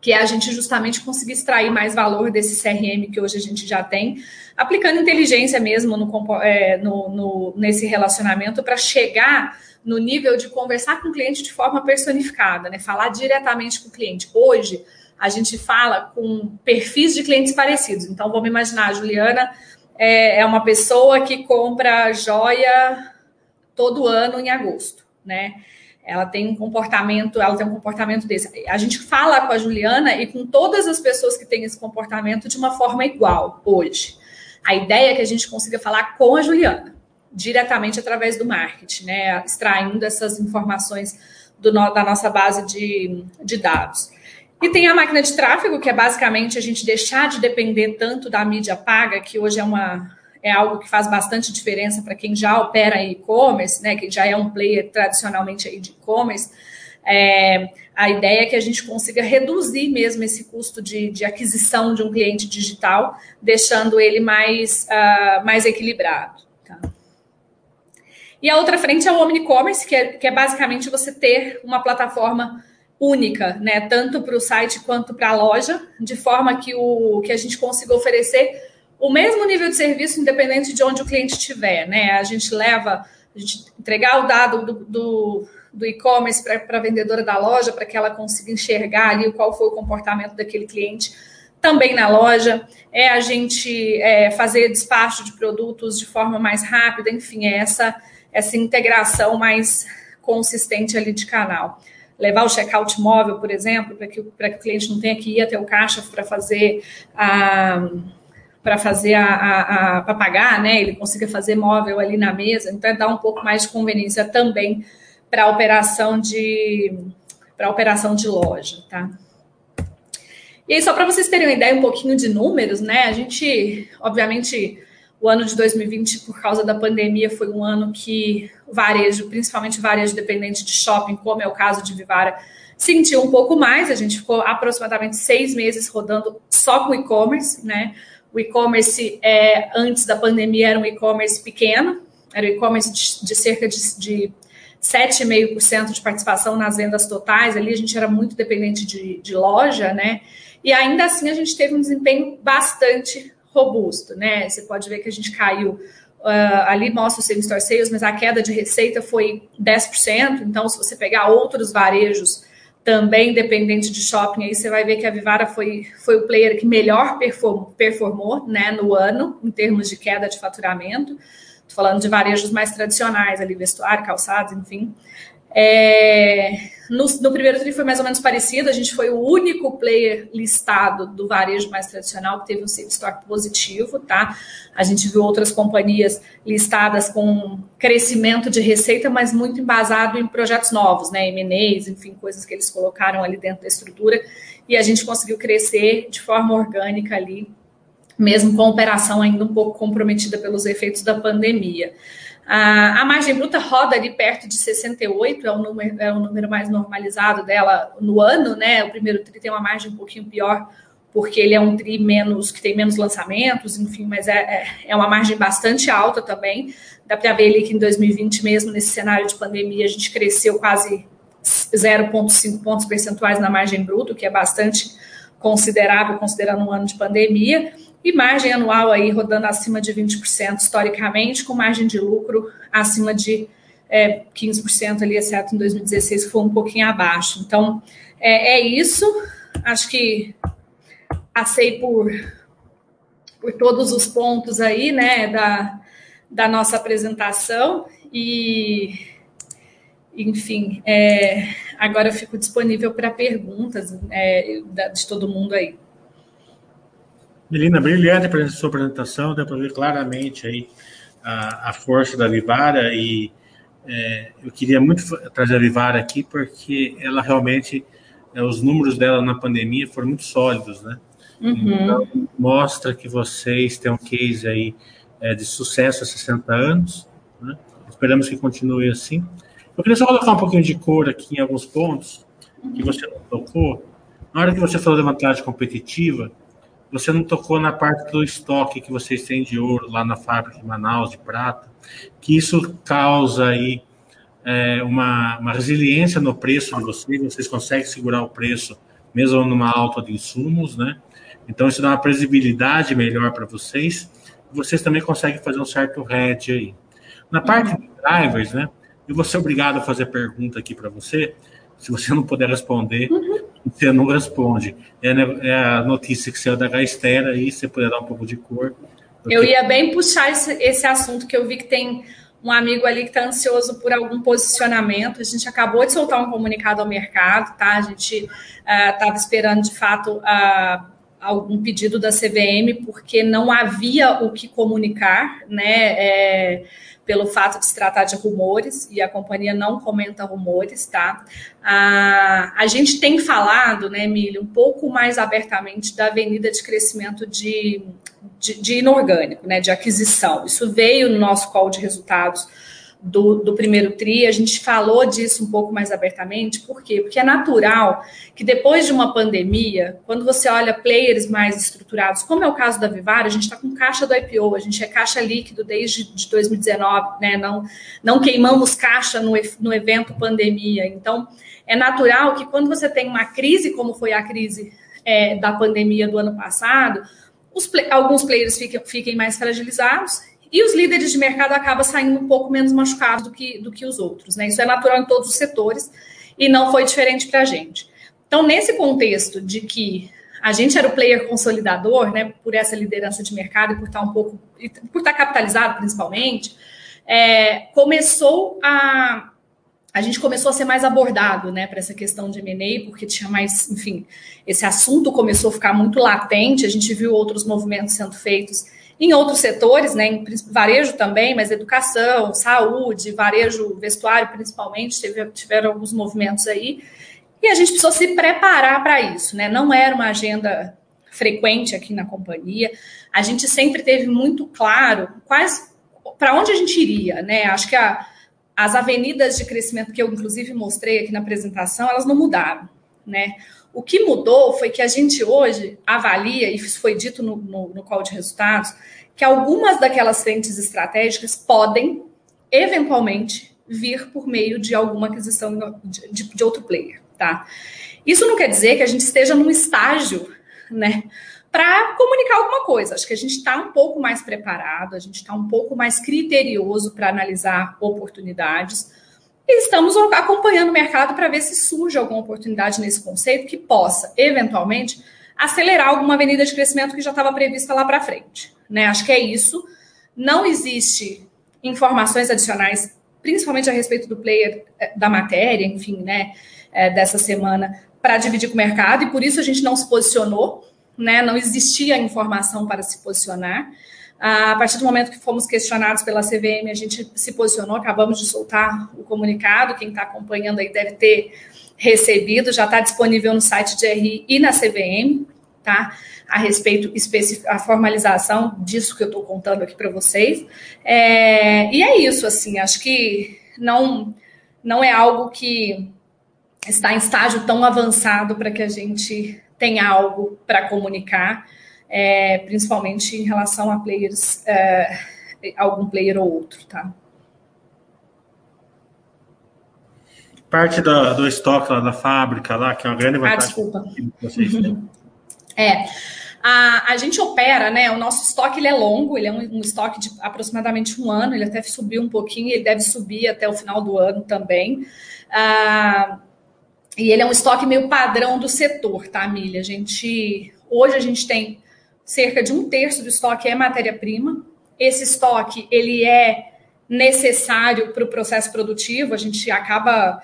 que é a gente justamente conseguir extrair mais valor desse CRM que hoje a gente já tem, aplicando inteligência mesmo no, é, no, no nesse relacionamento para chegar no nível de conversar com o cliente de forma personificada, né? Falar diretamente com o cliente. Hoje, a gente fala com perfis de clientes parecidos. Então, vamos imaginar, a Juliana é, é uma pessoa que compra joia todo ano em agosto, né? Ela tem um comportamento, ela tem um comportamento desse. A gente fala com a Juliana e com todas as pessoas que têm esse comportamento de uma forma igual hoje. A ideia é que a gente consiga falar com a Juliana, diretamente através do marketing, né? Extraindo essas informações do, da nossa base de, de dados. E tem a máquina de tráfego, que é basicamente a gente deixar de depender tanto da mídia paga, que hoje é uma é algo que faz bastante diferença para quem já opera em e-commerce, né, quem já é um player tradicionalmente aí de e-commerce. É, a ideia é que a gente consiga reduzir mesmo esse custo de, de aquisição de um cliente digital, deixando ele mais, uh, mais equilibrado. Tá? E a outra frente é o omnicommerce, que é, que é basicamente você ter uma plataforma única, né, tanto para o site quanto para a loja, de forma que, o, que a gente consiga oferecer o mesmo nível de serviço, independente de onde o cliente estiver, né? A gente leva, a gente entregar o dado do, do, do e-commerce para a vendedora da loja, para que ela consiga enxergar ali qual foi o comportamento daquele cliente também na loja, é a gente é, fazer despacho de produtos de forma mais rápida, enfim, é essa, essa integração mais consistente ali de canal. Levar o checkout móvel, por exemplo, para que, que o cliente não tenha que ir até o caixa para fazer a para fazer a, a, a para pagar, né? Ele consiga fazer móvel ali na mesa, então é dar um pouco mais de conveniência também para a operação de para operação de loja, tá? E aí, só para vocês terem uma ideia um pouquinho de números, né? A gente, obviamente, o ano de 2020, por causa da pandemia, foi um ano que o varejo, principalmente varejo dependente de shopping, como é o caso de Vivara, sentiu um pouco mais. A gente ficou aproximadamente seis meses rodando só com e-commerce, né? O e-commerce, é, antes da pandemia, era um e-commerce pequeno, era um e-commerce de, de, cerca de, de 7,5% de participação nas vendas totais. Ali a gente era muito dependente de, de, loja, né? E ainda assim a gente teve um desempenho bastante robusto, né? Você pode ver que a gente caiu. Uh, ali mostra o same store sales, mas a queda de receita foi 10%. Então, se você pegar outros varejos também dependente de shopping, aí você vai ver que a Vivara foi, foi o player que melhor performou, performou né, no ano, em termos de queda de faturamento. Estou falando de varejos mais tradicionais, ali, vestuário, calçados, enfim. É, no, no, primeiro tri foi mais ou menos parecido, a gente foi o único player listado do varejo mais tradicional que teve um save stock positivo, tá? A gente viu outras companhias listadas com crescimento de receita, mas muito embasado em projetos novos, né? M&As, enfim, coisas que eles colocaram ali dentro da estrutura, e a gente conseguiu crescer de forma orgânica ali, mesmo com a operação ainda um pouco comprometida pelos efeitos da pandemia. A, a margem bruta roda ali perto de 68, é o, número, é o número mais normalizado dela no ano, né? O primeiro tri tem uma margem um pouquinho pior, porque ele é um tri menos, que tem menos lançamentos, enfim, mas é, é, é uma margem bastante alta também. Dá para ver ali que em 2020, mesmo nesse cenário de pandemia, a gente cresceu quase 0,5 pontos percentuais na margem bruta, que é bastante considerável, considerando um ano de pandemia e margem anual aí rodando acima de 20% historicamente, com margem de lucro acima de é, 15% ali, exceto em 2016, que foi um pouquinho abaixo. Então, é, é isso. Acho que passei por, por todos os pontos aí, né, da, da nossa apresentação e, enfim, é, agora eu fico disponível para perguntas é, de todo mundo aí. Melina, brilhante a sua apresentação, deu para ver claramente aí a, a força da Vivara e é, eu queria muito trazer a Vivara aqui porque ela realmente, é, os números dela na pandemia foram muito sólidos, né? Uhum. Então, mostra que vocês têm um case aí é, de sucesso há 60 anos, né? Esperamos que continue assim. Eu queria só colocar um pouquinho de cor aqui em alguns pontos que você não tocou. Na hora que você falou da vantagem competitiva, você não tocou na parte do estoque que vocês têm de ouro lá na fábrica de Manaus, de prata, que isso causa aí é, uma, uma resiliência no preço de vocês, vocês conseguem segurar o preço mesmo numa alta de insumos, né? Então isso dá uma previsibilidade melhor para vocês. Vocês também conseguem fazer um certo hedge aí. Na parte de drivers, né? Eu vou ser obrigado a fazer pergunta aqui para você. Se você não puder responder, uhum. Você não responde. É, é, a notícia que saiu da Gaistera aí, você puder dar um pouco de cor. Eu ia bem puxar esse, esse assunto que eu vi que tem um amigo ali que está ansioso por algum posicionamento. A gente acabou de soltar um comunicado ao mercado, tá? A gente estava uh, esperando de fato uh, algum pedido da CVM, porque não havia o que comunicar, né? É, pelo fato de se tratar de rumores, e a companhia não comenta rumores, tá? A, a gente tem falado, né, Emílio, um pouco mais abertamente da avenida de crescimento de, de, de inorgânico, né, de aquisição. Isso veio no nosso call de resultados do, do primeiro TRI, a gente falou disso um pouco mais abertamente, por quê? Porque é natural que depois de uma pandemia, quando você olha players mais estruturados, como é o caso da Vivara, a gente está com caixa do IPO, a gente é caixa líquido desde de 2019, né? Não, não queimamos caixa no, no evento pandemia. Então, é natural que quando você tem uma crise, como foi a crise é, da pandemia do ano passado, os, alguns players fiquem, fiquem mais fragilizados e os líderes de mercado acabam saindo um pouco menos machucados do que, do que os outros. Né? Isso é natural em todos os setores e não foi diferente para a gente. Então, nesse contexto de que a gente era o player consolidador, né, por essa liderança de mercado e por estar um pouco, por estar capitalizado principalmente, é, começou a a gente começou a ser mais abordado, né, para essa questão de M&A, porque tinha mais, enfim, esse assunto começou a ficar muito latente, a gente viu outros movimentos sendo feitos em outros setores, né, em varejo também, mas educação, saúde, varejo, vestuário principalmente, teve, tiveram alguns movimentos aí. E a gente precisou se preparar para isso, né? Não era uma agenda frequente aqui na companhia. A gente sempre teve muito claro quais para onde a gente iria, né? Acho que a, as avenidas de crescimento que eu inclusive mostrei aqui na apresentação, elas não mudaram, né? O que mudou foi que a gente hoje avalia, e isso foi dito no, no, no call de resultados, que algumas daquelas frentes estratégicas podem, eventualmente, vir por meio de alguma aquisição de, de, de outro player, tá? Isso não quer dizer que a gente esteja num estágio, né, para comunicar alguma coisa. Acho que a gente está um pouco mais preparado, a gente está um pouco mais criterioso para analisar oportunidades. E estamos acompanhando o mercado para ver se surge alguma oportunidade nesse conceito que possa, eventualmente, acelerar alguma avenida de crescimento que já estava prevista lá para frente. Né? Acho que é isso. Não existe informações adicionais, principalmente a respeito do player eh, da matéria, enfim, né, eh, dessa semana, para dividir com o mercado, e por isso a gente não se posicionou, né? Não existia informação para se posicionar. A partir do momento que fomos questionados pela CVM, a gente se posicionou, acabamos de soltar o comunicado. Quem está acompanhando aí deve ter recebido, já está disponível no site de RI e na CVM, tá? A respeito a formalização disso que eu estou contando aqui para vocês. É, e é isso, assim, acho que não, não é algo que está em estágio tão avançado para que a gente tenha algo para comunicar é, principalmente em relação a players, é, algum player ou outro, tá? Parte do, do estoque lá da fábrica, lá, que é uma grande vantagem. Ah, desculpa. Vocês É. A, a gente opera, né? O nosso estoque ele é longo, ele é um, um, estoque de aproximadamente um ano, ele até subiu um pouquinho, ele deve subir até o final do ano também. Ah, e ele é um estoque meio padrão do setor, tá, Milha? A gente hoje a gente tem cerca de um terço do estoque é matéria-prima. Esse estoque ele é necessário para o processo produtivo. A gente acaba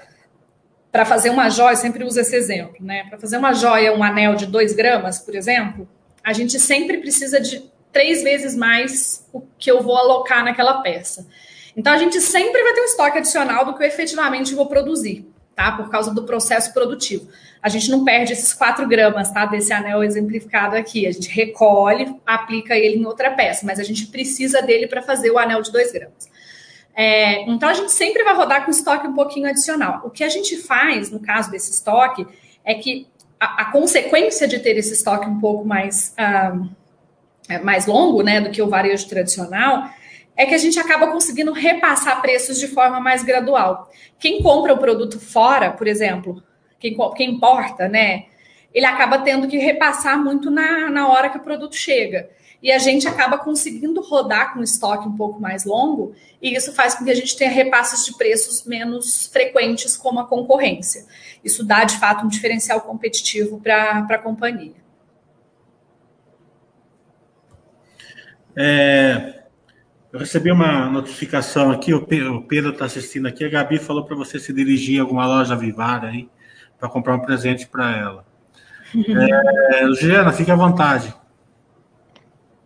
para fazer uma joia, sempre usa esse exemplo, né? Para fazer uma joia, um anel de 2 gramas, por exemplo, a gente sempre precisa de três vezes mais o que eu vou alocar naquela peça. Então, a gente sempre vai ter um estoque adicional do que eu efetivamente vou produzir, tá? Por causa do processo produtivo. A gente não perde esses 4 gramas, tá? Desse anel exemplificado aqui. A gente recolhe, aplica ele em outra peça, mas a gente precisa dele para fazer o anel de 2 gramas. É, então, a gente sempre vai rodar com estoque um pouquinho adicional. O que a gente faz, no caso desse estoque, é que a, a consequência de ter esse estoque um pouco mais, uh, mais longo, né, do que o varejo tradicional, é que a gente acaba conseguindo repassar preços de forma mais gradual. Quem compra o produto fora, por exemplo, quem, quem importa, né, ele acaba tendo que repassar muito na, na hora que o produto chega. E a gente acaba conseguindo rodar com estoque um pouco mais longo, e isso faz com que a gente tenha repasses de preços menos frequentes como a concorrência. Isso dá, de fato, um diferencial competitivo para a companhia. É, eu recebi uma notificação aqui, o Pedro está assistindo aqui, a Gabi falou para você se dirigir a alguma loja Vivara aí, para comprar um presente para ela. É, Juliana, fique à vontade.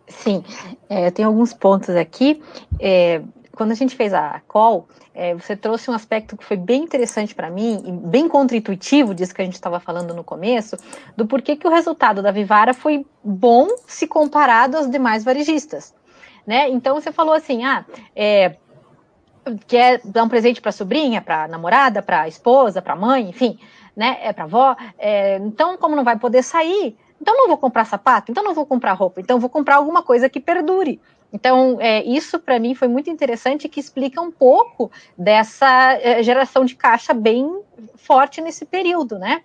Sim, é, eu tenho alguns pontos aqui. É, quando a gente fez a call, é, você trouxe um aspecto que foi bem interessante para mim e bem contra-intuitivo disso que a gente estava falando no começo, do porquê que o resultado da Vivara foi bom se comparado aos demais varejistas. Né? Então você falou assim, ah, é, quer dar um presente para sobrinha, para namorada, para esposa, para mãe, enfim, né? É para avó. É, então, como não vai poder sair, então não vou comprar sapato, então não vou comprar roupa, então vou comprar alguma coisa que perdure. Então, é, isso para mim foi muito interessante que explica um pouco dessa é, geração de caixa bem forte nesse período, né?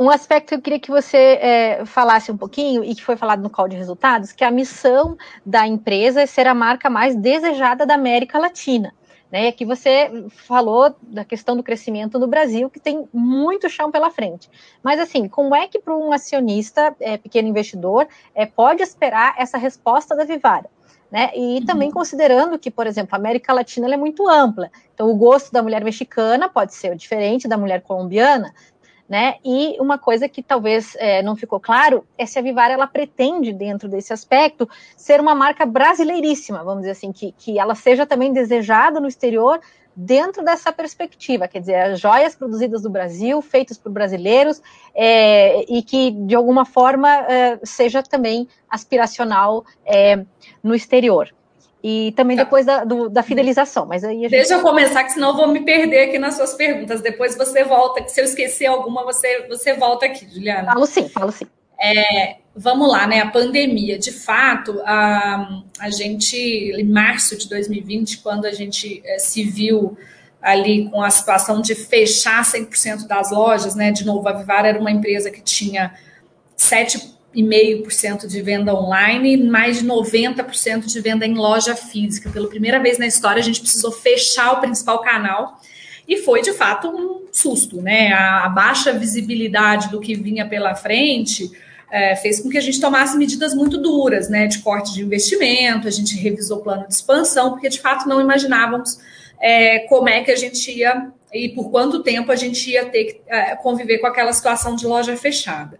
Um aspecto que eu queria que você é, falasse um pouquinho, e que foi falado no call de resultados, que a missão da empresa é ser a marca mais desejada da América Latina. Né? Aqui você falou da questão do crescimento no Brasil, que tem muito chão pela frente. Mas, assim, como é que para um acionista, é, pequeno investidor, é, pode esperar essa resposta da Vivara? Né? E uhum. também considerando que, por exemplo, a América Latina é muito ampla. Então, o gosto da mulher mexicana pode ser diferente da mulher colombiana, né? E uma coisa que talvez é, não ficou claro é se a Vivara ela pretende, dentro desse aspecto, ser uma marca brasileiríssima, vamos dizer assim, que, que ela seja também desejada no exterior dentro dessa perspectiva, quer dizer, as joias produzidas no Brasil, feitas por brasileiros, é, e que de alguma forma é, seja também aspiracional é, no exterior. E também tá. depois da, do, da fidelização. Mas aí gente... Deixa eu começar, que senão eu vou me perder aqui nas suas perguntas. Depois você volta, se eu esquecer alguma, você, você volta aqui, Juliana. Falo sim, falo sim. É, vamos lá, né? A pandemia, de fato, a, a gente, em março de 2020, quando a gente é, se viu ali com a situação de fechar 100% das lojas, né? De novo, a Vivara era uma empresa que tinha sete 5,5% de venda online, mais de 90% de venda em loja física. Pela primeira vez na história, a gente precisou fechar o principal canal e foi de fato um susto, né? A, a baixa visibilidade do que vinha pela frente é, fez com que a gente tomasse medidas muito duras, né? De corte de investimento, a gente revisou o plano de expansão, porque de fato não imaginávamos é, como é que a gente ia e por quanto tempo a gente ia ter que é, conviver com aquela situação de loja fechada.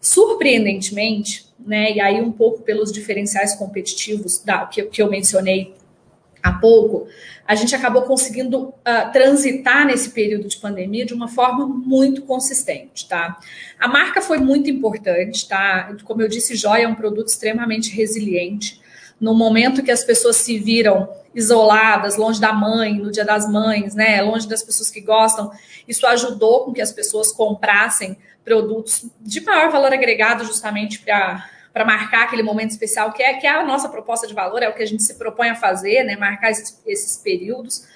Surpreendentemente, né, e aí um pouco pelos diferenciais competitivos da, que, que eu mencionei há pouco, a gente acabou conseguindo uh, transitar nesse período de pandemia de uma forma muito consistente, tá? A marca foi muito importante, tá? Como eu disse, joia é um produto extremamente resiliente. No momento que as pessoas se viram isoladas, longe da mãe, no dia das mães, né? Longe das pessoas que gostam, isso ajudou com que as pessoas comprassem produtos de maior valor agregado, justamente para marcar aquele momento especial, que é, que é a nossa proposta de valor, é o que a gente se propõe a fazer, né? Marcar esses, esses períodos.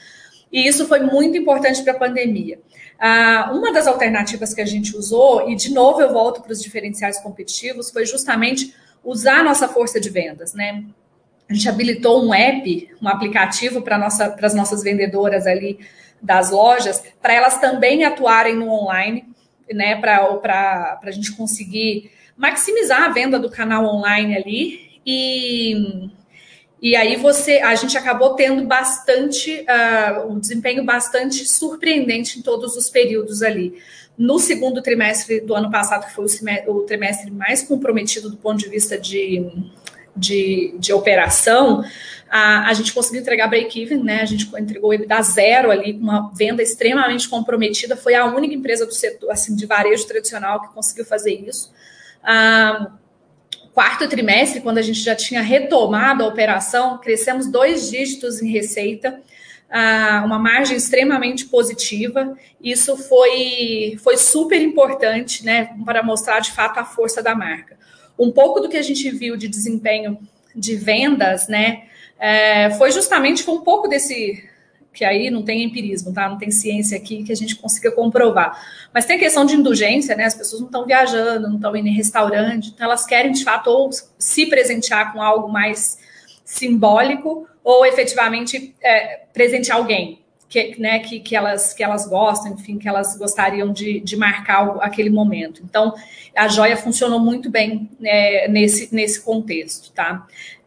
E isso foi muito importante para a pandemia. Ah, uma das alternativas que a gente usou, e de novo eu volto para os diferenciais competitivos, foi justamente usar a nossa força de vendas, né? A gente habilitou um app, um aplicativo para nossa, as nossas vendedoras ali das lojas, para elas também atuarem no online né, para a gente conseguir maximizar a venda do canal online ali. E, e aí você, a gente acabou tendo bastante, uh, um desempenho bastante surpreendente em todos os períodos ali. No segundo trimestre do ano passado, que foi o, o trimestre mais comprometido do ponto de vista de, de, de operação, a, a gente conseguiu entregar break-even, né? A gente entregou ele da zero ali, com uma venda extremamente comprometida. Foi a única empresa do setor, assim, de varejo tradicional que conseguiu fazer isso. Ah, quarto trimestre, quando a gente já tinha retomado a operação, crescemos dois dígitos em receita, ah, uma margem extremamente positiva. Isso foi, foi super importante, né, para mostrar de fato a força da marca. Um pouco do que a gente viu de desempenho de vendas, né, é, foi justamente foi um pouco desse que aí não tem empirismo, tá? Não tem ciência aqui que a gente consiga comprovar. Mas tem questão de indulgência, né? As pessoas não estão viajando, não estão indo em restaurante, então elas querem de fato ou se presentear com algo mais simbólico ou efetivamente é, presentear alguém que, né, que, que, elas, que elas gostam, enfim, que elas gostariam de, de marcar aquele momento. Então, a joia funcionou muito bem né, nesse, nesse contexto, tá?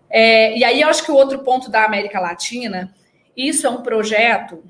É, e aí eu acho que o outro ponto da América Latina isso é um projeto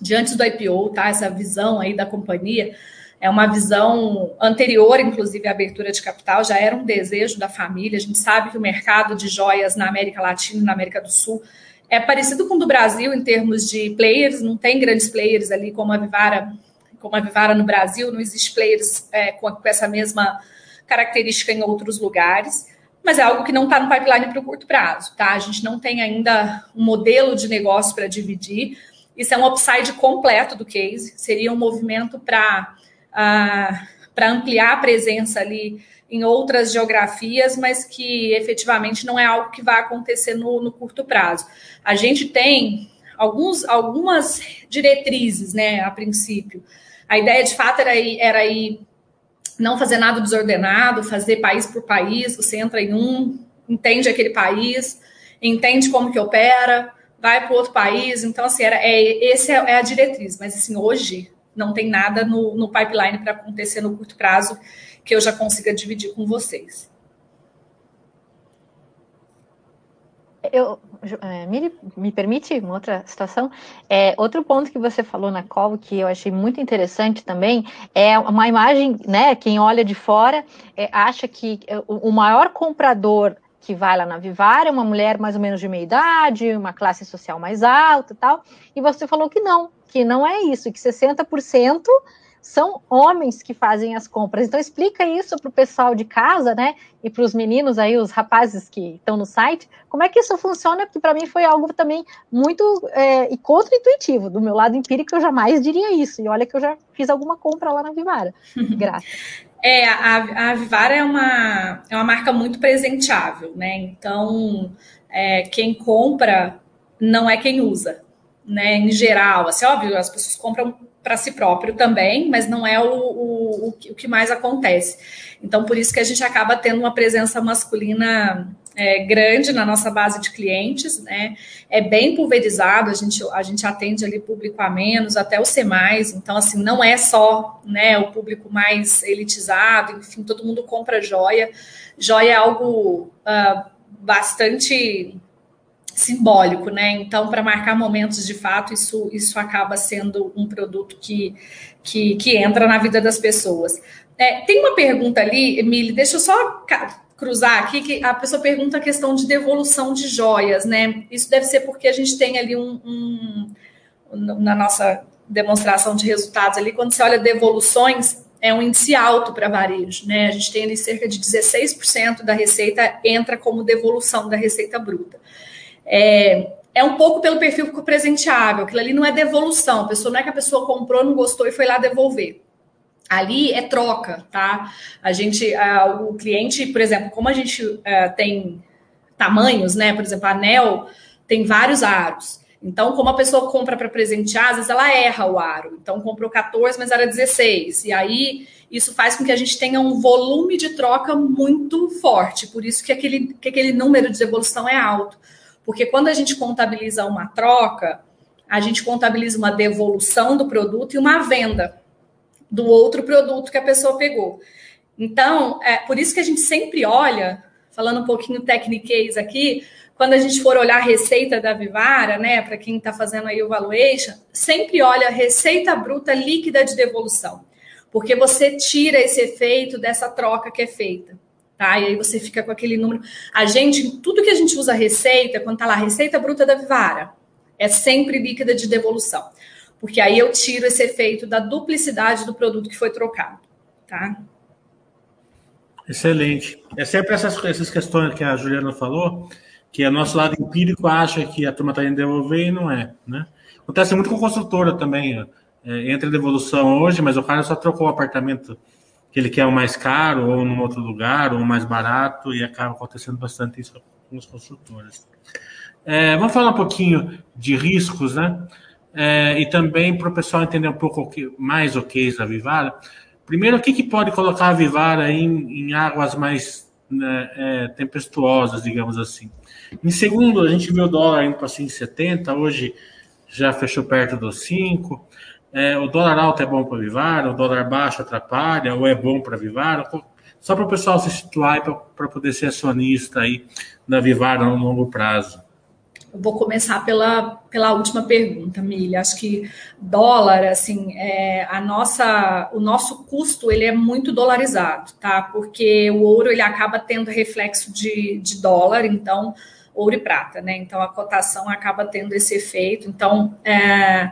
de antes do IPO, tá? Essa visão aí da companhia é uma visão anterior, inclusive, à abertura de capital, já era um desejo da família. A gente sabe que o mercado de joias na América Latina e na América do Sul é parecido com o do Brasil em termos de players, não tem grandes players ali como a Vivara, como a Vivara no Brasil, não existe players é, com, com essa mesma característica em outros lugares mas é algo que não está no pipeline para o curto prazo, tá? A gente não tem ainda um modelo de negócio para dividir. Isso é um upside completo do case, seria um movimento para uh, ah, ampliar a presença ali em outras geografias, mas que efetivamente não é algo que vai acontecer no, no curto prazo. A gente tem alguns, algumas diretrizes, né, a princípio. A ideia de fato era ir, era ir não fazer nada desordenado, fazer país por país, você entra em um, entende aquele país, entende como que opera, vai para outro país. Então, assim, era, é, esse é, é, a diretriz. Mas, assim, hoje não tem nada no, no pipeline para acontecer no curto prazo que eu já consiga dividir com vocês. Eu, é, me, me permite uma outra situação? É, outro ponto que você falou na call que eu achei muito interessante também é uma imagem, né? Quem olha de fora é, acha que é, o, o maior comprador que vai lá na Vivara é uma mulher mais ou menos de meia idade, uma classe social mais alta e tal, e você falou que não, que não é isso, que 60% são homens que fazem as compras. Então explica isso para o pessoal de casa, né? E para os meninos aí, os rapazes que estão no site, como é que isso funciona? Porque para mim foi algo também muito é, e contra-intuitivo. Do meu lado empírico, eu jamais diria isso. E olha que eu já fiz alguma compra lá na Vivara. Graças. É, a, a Vivara é uma, é uma marca muito presenteável, né? Então, é, quem compra não é quem usa, né? Em geral, assim, óbvio, as pessoas compram para si próprio também, mas não é o, o, o, que mais acontece. Então, por isso que a gente acaba tendo uma presença masculina é, grande na nossa base de clientes, né? É bem pulverizado, a gente, a gente atende ali público a menos, até o C+, então, assim, não é só né, o público mais elitizado, enfim, todo mundo compra joia. Joia é algo uh, bastante simbólico, né? Então, para marcar momentos de fato, isso, isso acaba sendo um produto que, que, que entra na vida das pessoas. É, tem uma pergunta ali, Emília, deixa eu só cruzar aqui, que a pessoa pergunta a questão de devolução de joias, né? Isso deve ser porque a gente tem ali um, um na nossa demonstração de resultados ali, quando você olha devoluções, é um índice alto para varejo, né? A gente tem ali cerca de 16% da receita entra como devolução da receita bruta. É, é um pouco pelo perfil presenteável, aquilo ali não é devolução, a pessoa não é que a pessoa comprou, não gostou e foi lá devolver. Ali é troca, tá? A gente, o cliente, por exemplo, como a gente uh, tem tamanhos, né? Por exemplo, a anel tem vários aros. Então, como a pessoa compra para presentear, às vezes ela erra o aro. Então, comprou 14, mas era 16. E aí, isso faz com que a gente tenha um volume de troca muito forte. Por isso que aquele, que aquele número de devolução é alto. Porque quando a gente contabiliza uma troca, a gente contabiliza uma devolução do produto e uma venda do outro produto que a pessoa pegou. Então, é por isso que a gente sempre olha, falando um pouquinho techniquez aqui, quando a gente for olhar a receita da Vivara, né, para quem está fazendo aí o valuation, sempre olha a receita bruta líquida de devolução, porque você tira esse efeito dessa troca que é feita Tá? E aí você fica com aquele número. A gente, tudo que a gente usa receita, quando tá lá, receita bruta da Vivara, é sempre líquida de devolução. Porque aí eu tiro esse efeito da duplicidade do produto que foi trocado. Tá? Excelente. É sempre essas, essas questões que a Juliana falou, que o nosso lado empírico acha que a turma está indo devolver e não é. Né? Acontece muito com construtora também. É, entra em devolução hoje, mas o cara só trocou o apartamento que ele quer o mais caro, ou num outro lugar, ou mais barato, e acaba acontecendo bastante isso com os construtores. É, vamos falar um pouquinho de riscos, né? É, e também para o pessoal entender um pouco mais o case da Vivara. Primeiro, o que, que pode colocar a Vivara em, em águas mais né, é, tempestuosas, digamos assim? Em segundo, a gente viu o dólar indo para 5,70, hoje já fechou perto dos 5. É, o dólar alto é bom para Vivara, o dólar baixo atrapalha, ou é bom para Vivara? Só para o pessoal se situar para poder ser acionista aí da Vivara no longo prazo. Eu vou começar pela, pela última pergunta, Milha. Acho que dólar, assim, é, a nossa, o nosso custo ele é muito dolarizado, tá? Porque o ouro ele acaba tendo reflexo de, de dólar, então ouro e prata, né? Então a cotação acaba tendo esse efeito. Então é,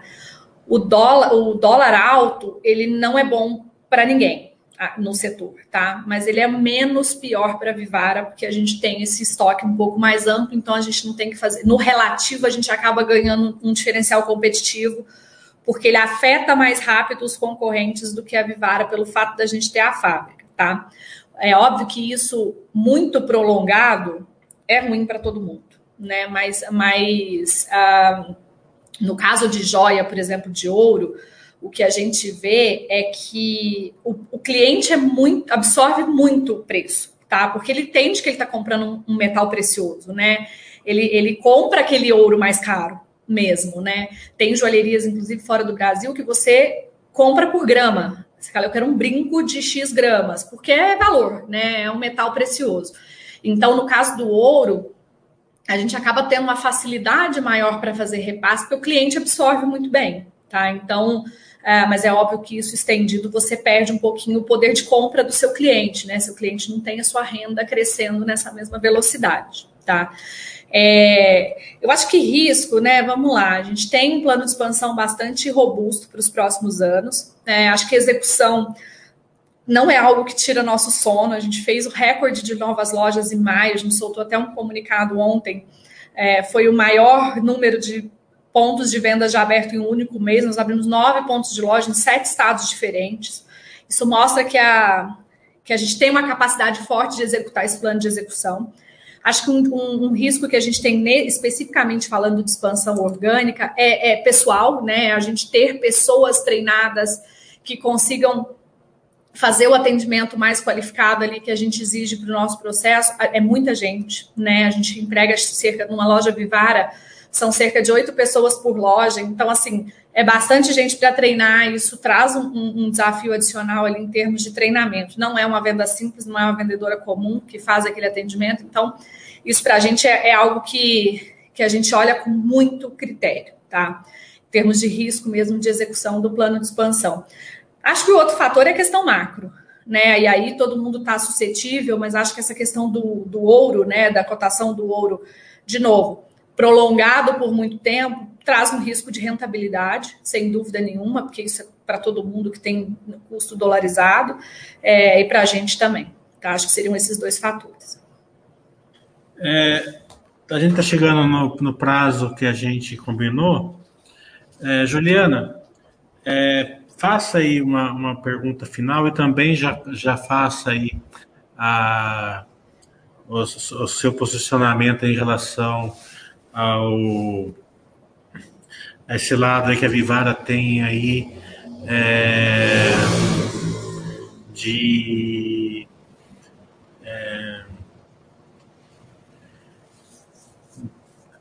o dólar, o dólar alto ele não é bom para ninguém no setor, tá? Mas ele é menos pior para a Vivara, porque a gente tem esse estoque um pouco mais amplo, então a gente não tem que fazer. No relativo, a gente acaba ganhando um diferencial competitivo, porque ele afeta mais rápido os concorrentes do que a Vivara, pelo fato da gente ter a fábrica, tá? É óbvio que isso muito prolongado é ruim para todo mundo, né? Mas, mas ah, no caso de joia, por exemplo, de ouro o que a gente vê é que o, o cliente é muito, absorve muito o preço, tá? Porque ele entende que ele está comprando um, um, metal precioso, né? Ele, ele compra aquele ouro mais caro mesmo, né? Tem joalherias, inclusive fora do Brasil, que você compra por grama. Você fala, eu quero um brinco de X gramas, porque é valor, né? É um metal precioso. Então, no caso do ouro, a gente acaba tendo uma facilidade maior para fazer repasse, porque o cliente absorve muito bem, tá? Então, é, mas é óbvio que isso estendido você perde um pouquinho o poder de compra do seu cliente, né? Seu cliente não tem a sua renda crescendo nessa mesma velocidade, tá? É, eu acho que risco, né? Vamos lá, a gente tem um plano de expansão bastante robusto para os próximos anos. Né? Acho que a execução não é algo que tira nosso sono. A gente fez o recorde de novas lojas em maio, a gente soltou até um comunicado ontem. É, foi o maior número de pontos de venda já aberto em um único mês. Nós abrimos nove pontos de loja em sete estados diferentes. Isso mostra que a, que a gente tem uma capacidade forte de executar esse plano de execução. Acho que um, um, um risco que a gente tem, especificamente falando de expansão orgânica, é, é pessoal, né? A gente ter pessoas treinadas que consigam fazer o atendimento mais qualificado ali que a gente exige para o nosso processo. É muita gente, né? A gente emprega cerca numa loja Vivara são cerca de oito pessoas por loja, então, assim, é bastante gente para treinar, isso traz um, um, desafio adicional ali em termos de treinamento. Não é uma venda simples, não é uma vendedora comum que faz aquele atendimento, então, isso para a gente é, é, algo que, que a gente olha com muito critério, tá? Em termos de risco mesmo de execução do plano de expansão. Acho que o outro fator é a questão macro. Né, e aí todo mundo está suscetível, mas acho que essa questão do, do ouro, né, da cotação do ouro, de novo, prolongado por muito tempo traz um risco de rentabilidade, sem dúvida nenhuma, porque isso é para todo mundo que tem custo dolarizado é, e para a gente também. Tá? Acho que seriam esses dois fatores. É, a gente está chegando no, no, prazo que a gente combinou. É, Juliana, é, faça aí uma, uma pergunta final e também já, já faça aí a, o, o seu posicionamento em relação ao a esse lado que a Vivara tem aí é, de é,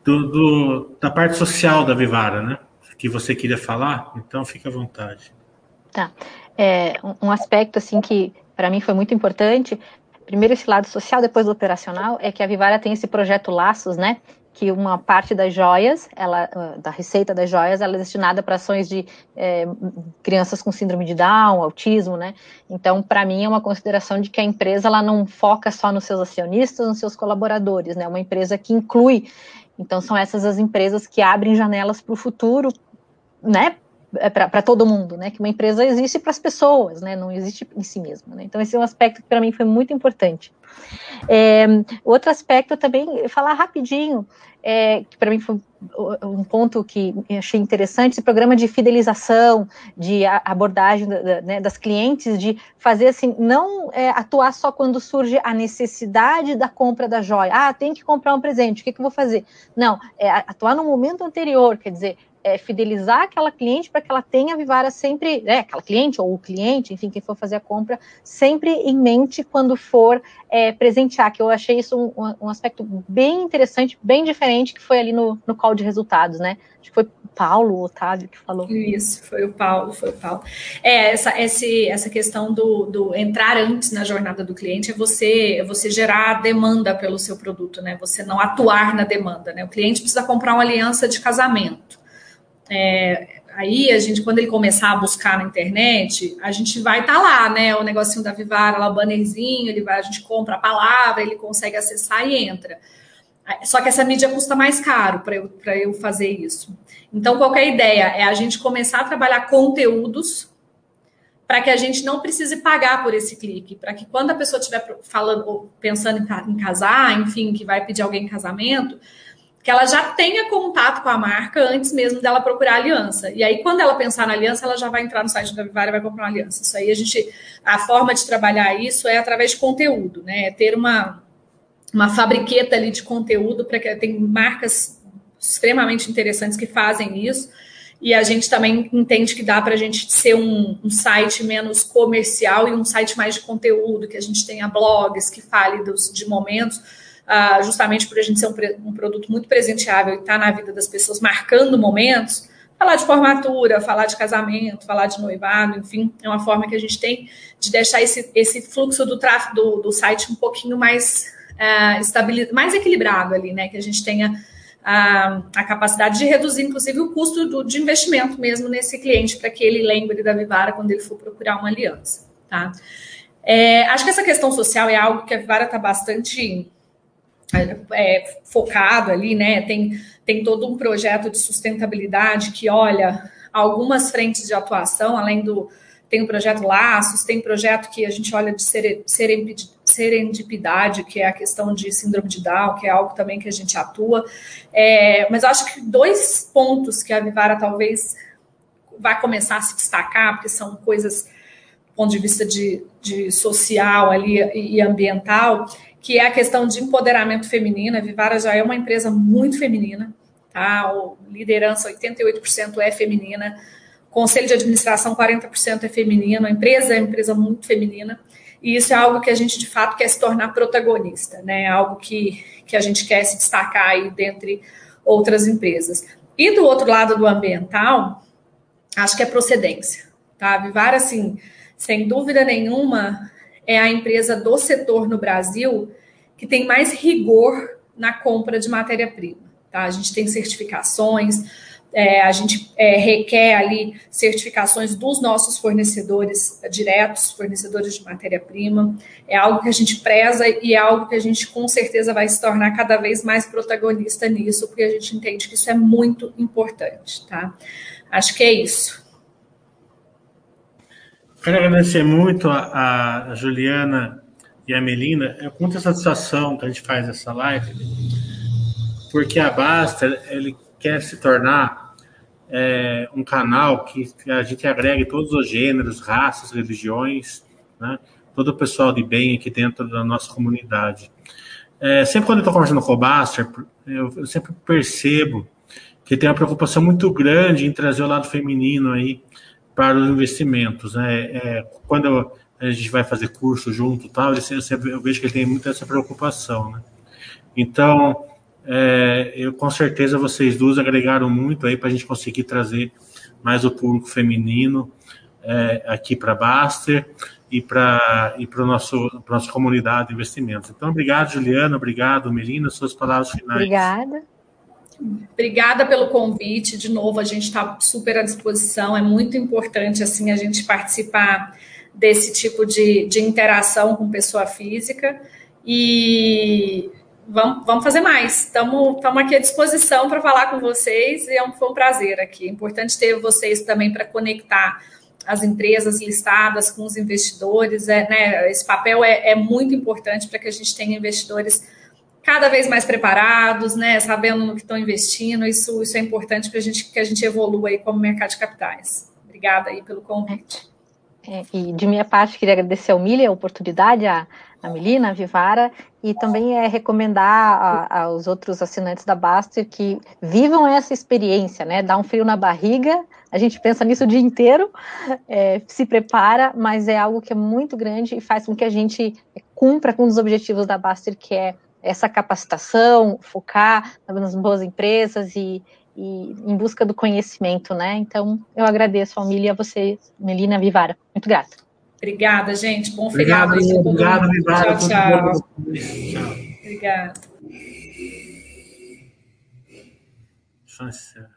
do, do, da parte social da Vivara, né? Que você queria falar, então fique à vontade. Tá. É, um aspecto assim que para mim foi muito importante, primeiro esse lado social, depois do operacional, é que a Vivara tem esse projeto Laços, né? que uma parte das joias, ela, ah, da receita das joias, ela é destinada para ações de é, crianças com síndrome de Down, autismo, né? Então, para mim, é uma consideração de que a empresa ela não foca só nos seus acionistas, nos seus colaboradores, né? É uma empresa que inclui. Então, são essas as empresas que abrem janelas para o futuro, né? É para todo mundo, né? Que uma empresa existe para as pessoas, né? Não existe em si mesma. Né? Então esse é um aspecto que para mim foi muito importante. É, outro aspecto também falar rapidinho, é, que para mim foi um ponto que achei interessante, esse programa de fidelização, de abordagem da, né, das clientes, de fazer assim, não é, atuar só quando surge a necessidade da compra da joia. Ah, tem que comprar um presente, o que, que eu vou fazer? Não, é atuar no momento anterior, quer dizer, é, fidelizar aquela cliente para que ela tenha a Vivara sempre, né, aquela cliente ou o cliente, enfim, quem for fazer a compra, sempre em mente quando for é, presentear, que eu achei isso um, um, aspecto bem interessante, bem diferente, que foi ali no, no call de resultados, né? Acho que foi Paulo, Otávio, que falou. Isso, foi o Paulo, foi o Paulo. É, essa, esse, essa questão do, do entrar antes na jornada do cliente é você, é você gerar demanda pelo seu produto, né? Você não atuar na demanda, né? O cliente precisa comprar uma aliança de casamento. É, aí a gente, quando ele começar a buscar na internet, a gente vai estar tá lá, né? O negocinho da Vivara, lá o bannerzinho, ele vai, a gente compra a palavra, ele consegue acessar e entra. Só que essa mídia custa mais caro para eu, eu fazer isso. Então, qual é ideia? É a gente começar a trabalhar conteúdos para que a gente não precise pagar por esse clique, para que quando a pessoa estiver falando, pensando em casar, enfim, que vai pedir alguém em casamento, que ela já tenha contato com a marca antes mesmo dela procurar aliança. E aí, quando ela pensar na aliança, ela já vai entrar no site da Vivara e vai comprar uma aliança. Isso aí a gente. A forma de trabalhar isso é através de conteúdo, né? É ter uma, uma fabriqueta ali de conteúdo para que tem marcas extremamente interessantes que fazem isso. E a gente também entende que dá para a gente ser um, um, site menos comercial e um site mais de conteúdo, que a gente tenha blogs que fale dos, de momentos uh, justamente por a gente ser um, um produto muito presenteável e estar tá na vida das pessoas marcando momentos, falar de formatura, falar de casamento, falar de noivado, enfim, é uma forma que a gente tem de deixar esse, esse fluxo do tráfego do, do site um pouquinho mais uh, estabilizado, mais equilibrado ali, né? Que a gente tenha a, a capacidade de reduzir, inclusive, o custo do, de investimento mesmo nesse cliente, para que ele lembre da Vivara quando ele for procurar uma aliança, tá? É, acho que essa questão social é algo que a Vivara está bastante é, focado ali, né? Tem, tem todo um projeto de sustentabilidade que olha algumas frentes de atuação, além do. Tem o projeto Laços, tem projeto que a gente olha de serendipidade, que é a questão de síndrome de Down, que é algo também que a gente atua. É, mas acho que dois pontos que a Vivara talvez vai começar a se destacar, porque são coisas do ponto de vista de, de social ali e ambiental, que é a questão de empoderamento feminino. A Vivara já é uma empresa muito feminina, tá? O liderança 88% é feminina, conselho de administração 40% é feminino, a empresa é uma empresa muito feminina. E isso é algo que a gente de fato quer se tornar protagonista, né? Algo que, que a gente quer se destacar aí dentre outras empresas. E do outro lado do ambiental, acho que é procedência, tá? Vivara, assim, sem dúvida nenhuma, é a empresa do setor no Brasil que tem mais rigor na compra de matéria-prima. Tá? A gente tem certificações, é, a gente é, requer ali certificações dos nossos fornecedores diretos, fornecedores de matéria-prima. É algo que a gente preza e é algo que a gente com certeza vai se tornar cada vez mais protagonista nisso, porque a gente entende que isso é muito importante. Tá? Acho que é isso. Quero agradecer muito a, a, Juliana e a Melina. É muita satisfação que a gente faz essa live, porque a Basta ele quer se tornar é, um canal que a gente agregue todos os gêneros, raças, religiões, né? todo o pessoal de bem aqui dentro da nossa comunidade. É, sempre quando eu estou conversando com o Baster, eu, eu sempre percebo que tem uma preocupação muito grande em trazer o lado feminino aí para os investimentos. Né? É, quando a gente vai fazer curso junto, tal, eu vejo que ele tem muita essa preocupação. Né? Então, é, eu com certeza vocês duas agregaram muito aí para a gente conseguir trazer mais o público feminino é, aqui para Baster e para e para nosso nossa comunidade de investimentos. Então, obrigado, Juliana, obrigado, Melina, suas palavras finais. Obrigada. Obrigada pelo convite. De novo, a gente está super à disposição. É muito importante assim a gente participar desse tipo de, de interação com pessoa física. E vamos, vamos fazer mais. Estamos aqui à disposição para falar com vocês e é um, foi um prazer aqui. É importante ter vocês também para conectar as empresas listadas com os investidores. É, né, esse papel é, é muito importante para que a gente tenha investidores cada vez mais preparados, né, sabendo no que estão investindo. Isso, isso é importante para a gente que a gente evolua aí como mercado de capitais. Obrigada aí pelo convite. É, e de minha parte, queria agradecer ao Milha a oportunidade, a, a Melina, a Vivara, e também é recomendar a, aos outros assinantes da Baster que vivam essa experiência, né? Dá um frio na barriga, a gente pensa nisso o dia inteiro, é, se prepara, mas é algo que é muito grande e faz com que a gente cumpra com um dos objetivos da Baster, que é essa capacitação, focar nas boas empresas e, e, em busca do conhecimento, né? Então, eu agradeço, família, a você, Melina Vivara. Muito grata. Obrigada, gente. Bom feriado. Obrigado, obrigado Vivara. Tchau, tchau. tchau. Obrigada. Nossa.